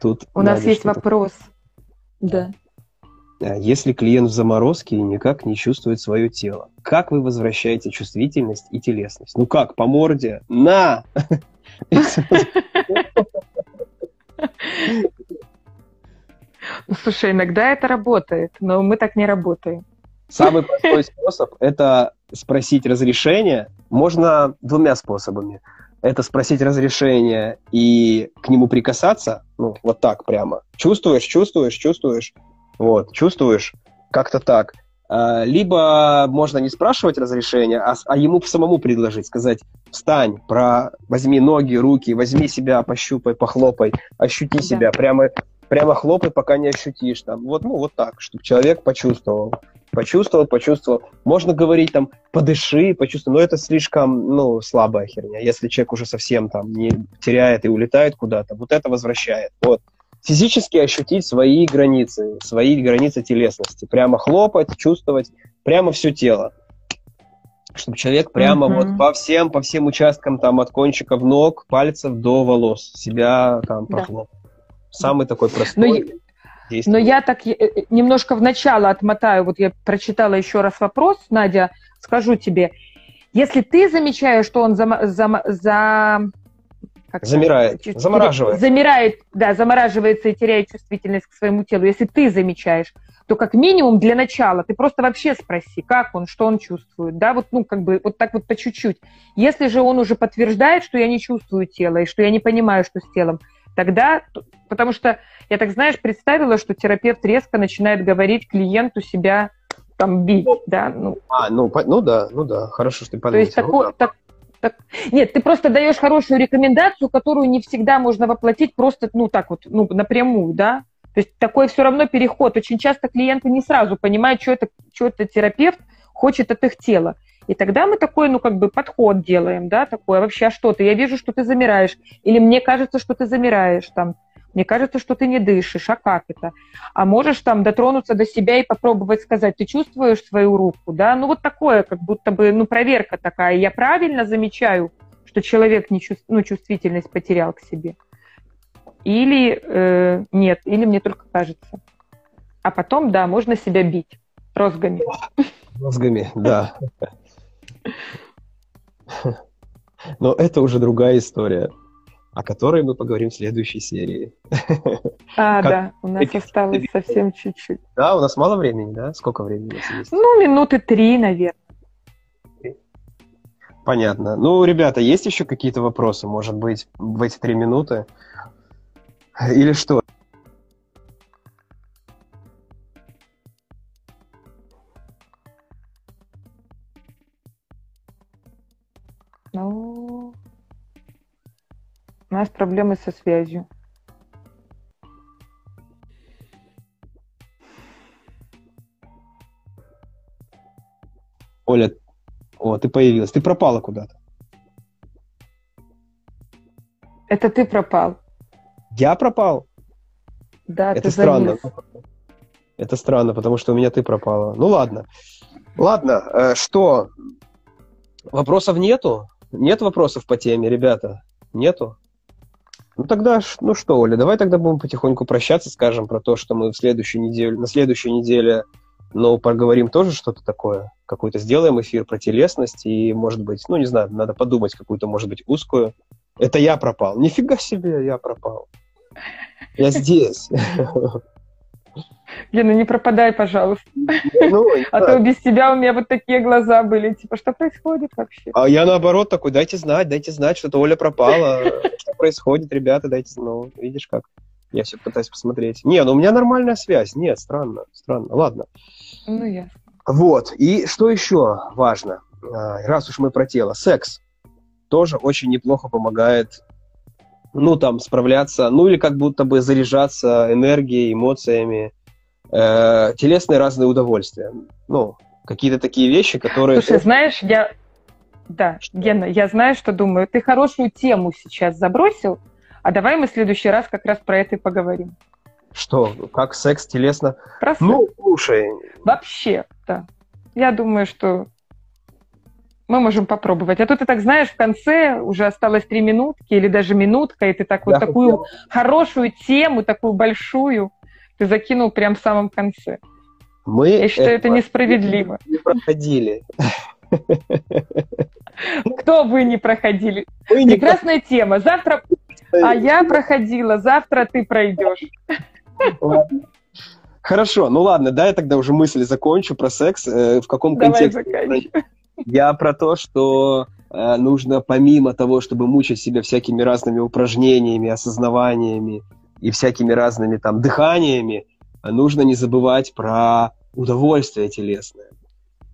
Тут
У нас есть вопрос. Да.
А Если клиент в заморозке и никак не чувствует свое тело, как вы возвращаете чувствительность и телесность? Ну как, по морде? На!
Ну, слушай, иногда это работает, но мы так не работаем.
Самый простой способ – это спросить разрешение. Можно двумя способами. Это спросить разрешение и к нему прикасаться, ну, вот так прямо. Чувствуешь, чувствуешь, чувствуешь. Вот, чувствуешь, как-то так. А, Либо можно не спрашивать разрешения, а, а ему самому предложить, сказать, встань, про, возьми ноги, руки, возьми себя, пощупай, похлопай, ощути
Да.
себя, прямо, прямо хлопай, пока не ощутишь. Там. Вот, ну, вот так, чтобы человек почувствовал. Почувствовал, почувствовал. Можно говорить там, подыши, почувствуй, но это слишком, ну, слабая херня. Если человек уже совсем там не теряет и улетает куда-то, вот это возвращает. Вот. Физически ощутить свои границы, свои границы телесности. Прямо хлопать, чувствовать, прямо все тело. Чтобы человек прямо
Мгм.
вот по всем, по всем участкам там от кончиков ног, пальцев до волос себя там
Да.
Самый такой
Но,
простой.
но
действенный.
я так э, э, немножко в начало отмотаю. Вот я прочитала еще раз вопрос, Надя, скажу тебе. Если ты замечаешь, что он зама- зама- за- как
замирает, замораживает.
Замирает, да, замораживается и теряет чувствительность к своему телу. Если ты замечаешь, то как минимум для начала ты просто вообще спроси, как он, что он чувствует, да, вот, ну, как бы вот так вот по чуть-чуть. Если же он уже подтверждает, что я не чувствую тело и что я не понимаю, что с телом, тогда, потому что я так, знаешь, представила, что терапевт резко начинает говорить клиенту себя там бить, да,
ну. А, ну, по, ну да, ну да, хорошо, что ты
подметил. То есть такой, ну, да. так, так... Нет, ты просто даешь хорошую рекомендацию, которую не всегда можно воплотить просто, ну, так вот, ну, напрямую, да, то есть такой все равно переход. Очень часто клиенты не сразу понимают, что это, что это терапевт хочет от их тела. И тогда мы такой, ну, как бы подход делаем, да, такое, вообще, а что ты? Я вижу, что ты замираешь. Или мне кажется, что ты замираешь, там, мне кажется, что ты не дышишь, а как это? А можешь там дотронуться до себя и попробовать сказать, ты чувствуешь свою руку, да? Ну, вот такое, как будто бы, ну, проверка такая. Я правильно замечаю, что человек не чувств... ну, чувствительность потерял к себе? Или э, нет, или мне только кажется. А потом, да, можно себя бить розгами.
Розгами, да. Но это уже другая история, о которой мы поговорим в следующей серии.
А, как... да, у нас осталось совсем чуть-чуть.
Да, у нас мало времени, да? Сколько времени у нас есть?
Ну, минуты три, наверное.
Понятно. Ну, ребята, есть еще какие-то вопросы, может быть, в эти три минуты? Или что?
Нас проблемы со связью.
Оля, о, ты появилась. Ты пропала куда-то.
Это ты пропал.
Я пропал?
Да,
Это странно. Завис. Это странно, потому что у меня ты пропала. Ну ладно. Ладно, э, что? Вопросов нету? Нет вопросов по теме, ребята? Нету? Ну тогда, ну что, Оля, давай тогда будем потихоньку прощаться, скажем про то, что мы в следующую неделю, на следующей неделе, ну, поговорим тоже что-то такое, какой-то сделаем эфир про телесность, и, может быть, ну, не знаю, надо подумать какую-то, может быть, узкую. Это я пропал. Нифига себе, я пропал. Я здесь.
Лена, не пропадай, пожалуйста. Ну, а то без тебя у меня вот такие глаза были. Типа, что происходит вообще?
А я наоборот такой, дайте знать, дайте знать, что-то Оля пропала. Что происходит, ребята, дайте Ну, видишь как? Я все пытаюсь посмотреть. Не, ну у меня нормальная связь. Нет, странно, странно. Ладно.
Ну, ясно.
Вот. И что еще важно? А, раз уж мы про тело. Секс тоже очень неплохо помогает ну, там, справляться, ну, или как будто бы заряжаться энергией, эмоциями, э, телесные разные удовольствия. Ну, какие-то такие вещи, которые...
Слушай, знаешь, я... Да, что? Гена, я знаю, что думаю. Ты хорошую тему сейчас забросил, а давай мы в следующий раз как раз про это и поговорим.
Что? Как секс телесно?
Про
ну, слушай.
Вообще, да. Я думаю, что мы можем попробовать. А то ты так знаешь, в конце уже осталось три минутки или даже минутка, и ты так вот такую хотел. хорошую тему, такую большую, ты закинул прямо в самом конце.
Мы
Я считаю, это несправедливо.
Не проходили.
Кто вы не проходили? Вы Прекрасная не... тема. Завтра... А я проходила, завтра ты пройдешь.
Хорошо, ну ладно, да, я тогда уже мысль закончу про секс. Э, в каком Давай контексте? Заканчивай. Я про то, что э, нужно помимо того, чтобы мучить себя всякими разными упражнениями, осознаваниями и всякими разными там дыханиями, нужно не забывать про удовольствие телесное.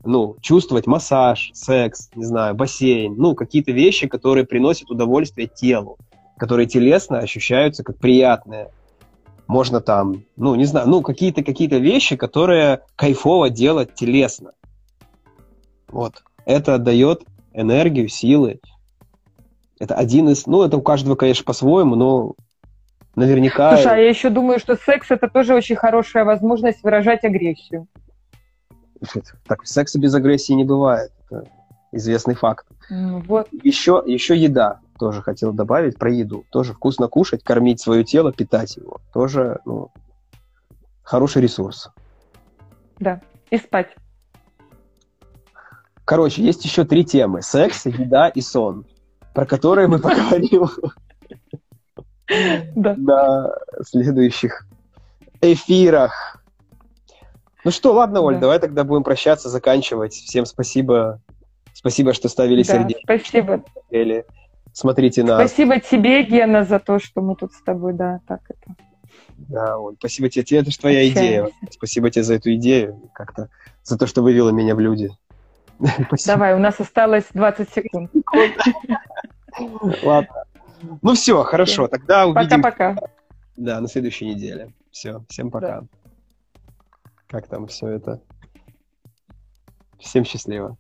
Ну, чувствовать массаж, секс, не знаю, бассейн, ну, какие-то вещи, которые приносят удовольствие телу, которые телесно ощущаются как приятные. Можно там, ну, не знаю, ну, какие-то какие вещи, которые кайфово делать телесно. Вот. Это дает энергию, силы. Это один из... Ну, это у каждого, конечно, по-своему, но наверняка...
Слушай, а я еще думаю, что секс – это тоже очень хорошая возможность выражать агрессию.
Так, секса без агрессии не бывает. Это известный факт.
Ну, вот.
Еще, еще еда тоже хотел добавить про еду. Тоже вкусно кушать, кормить свое тело, питать его. Тоже ну, хороший ресурс.
Да, и спать.
Короче, есть еще три темы. Секс, еда и сон, про которые мы поговорим
Да.
на следующих эфирах. Ну что, ладно, Оль,
Да.
давай тогда будем прощаться, заканчивать. Всем спасибо. Спасибо, что ставили
Да,
сердечко.
спасибо.
Или смотрите нас.
Спасибо тебе, Гена, за то, что мы тут с тобой, да, так это.
Да, Оль, спасибо тебе. Это же твоя идея.
Общаемся.
Спасибо тебе за эту идею. Как-то за то, что вывела меня в люди.
Давай, у нас осталось 20 секунд.
Ладно. Ну все, хорошо. Тогда увидимся
Пока-пока.
да, на следующей неделе. Все, всем пока. Как там все это? Всем счастливо.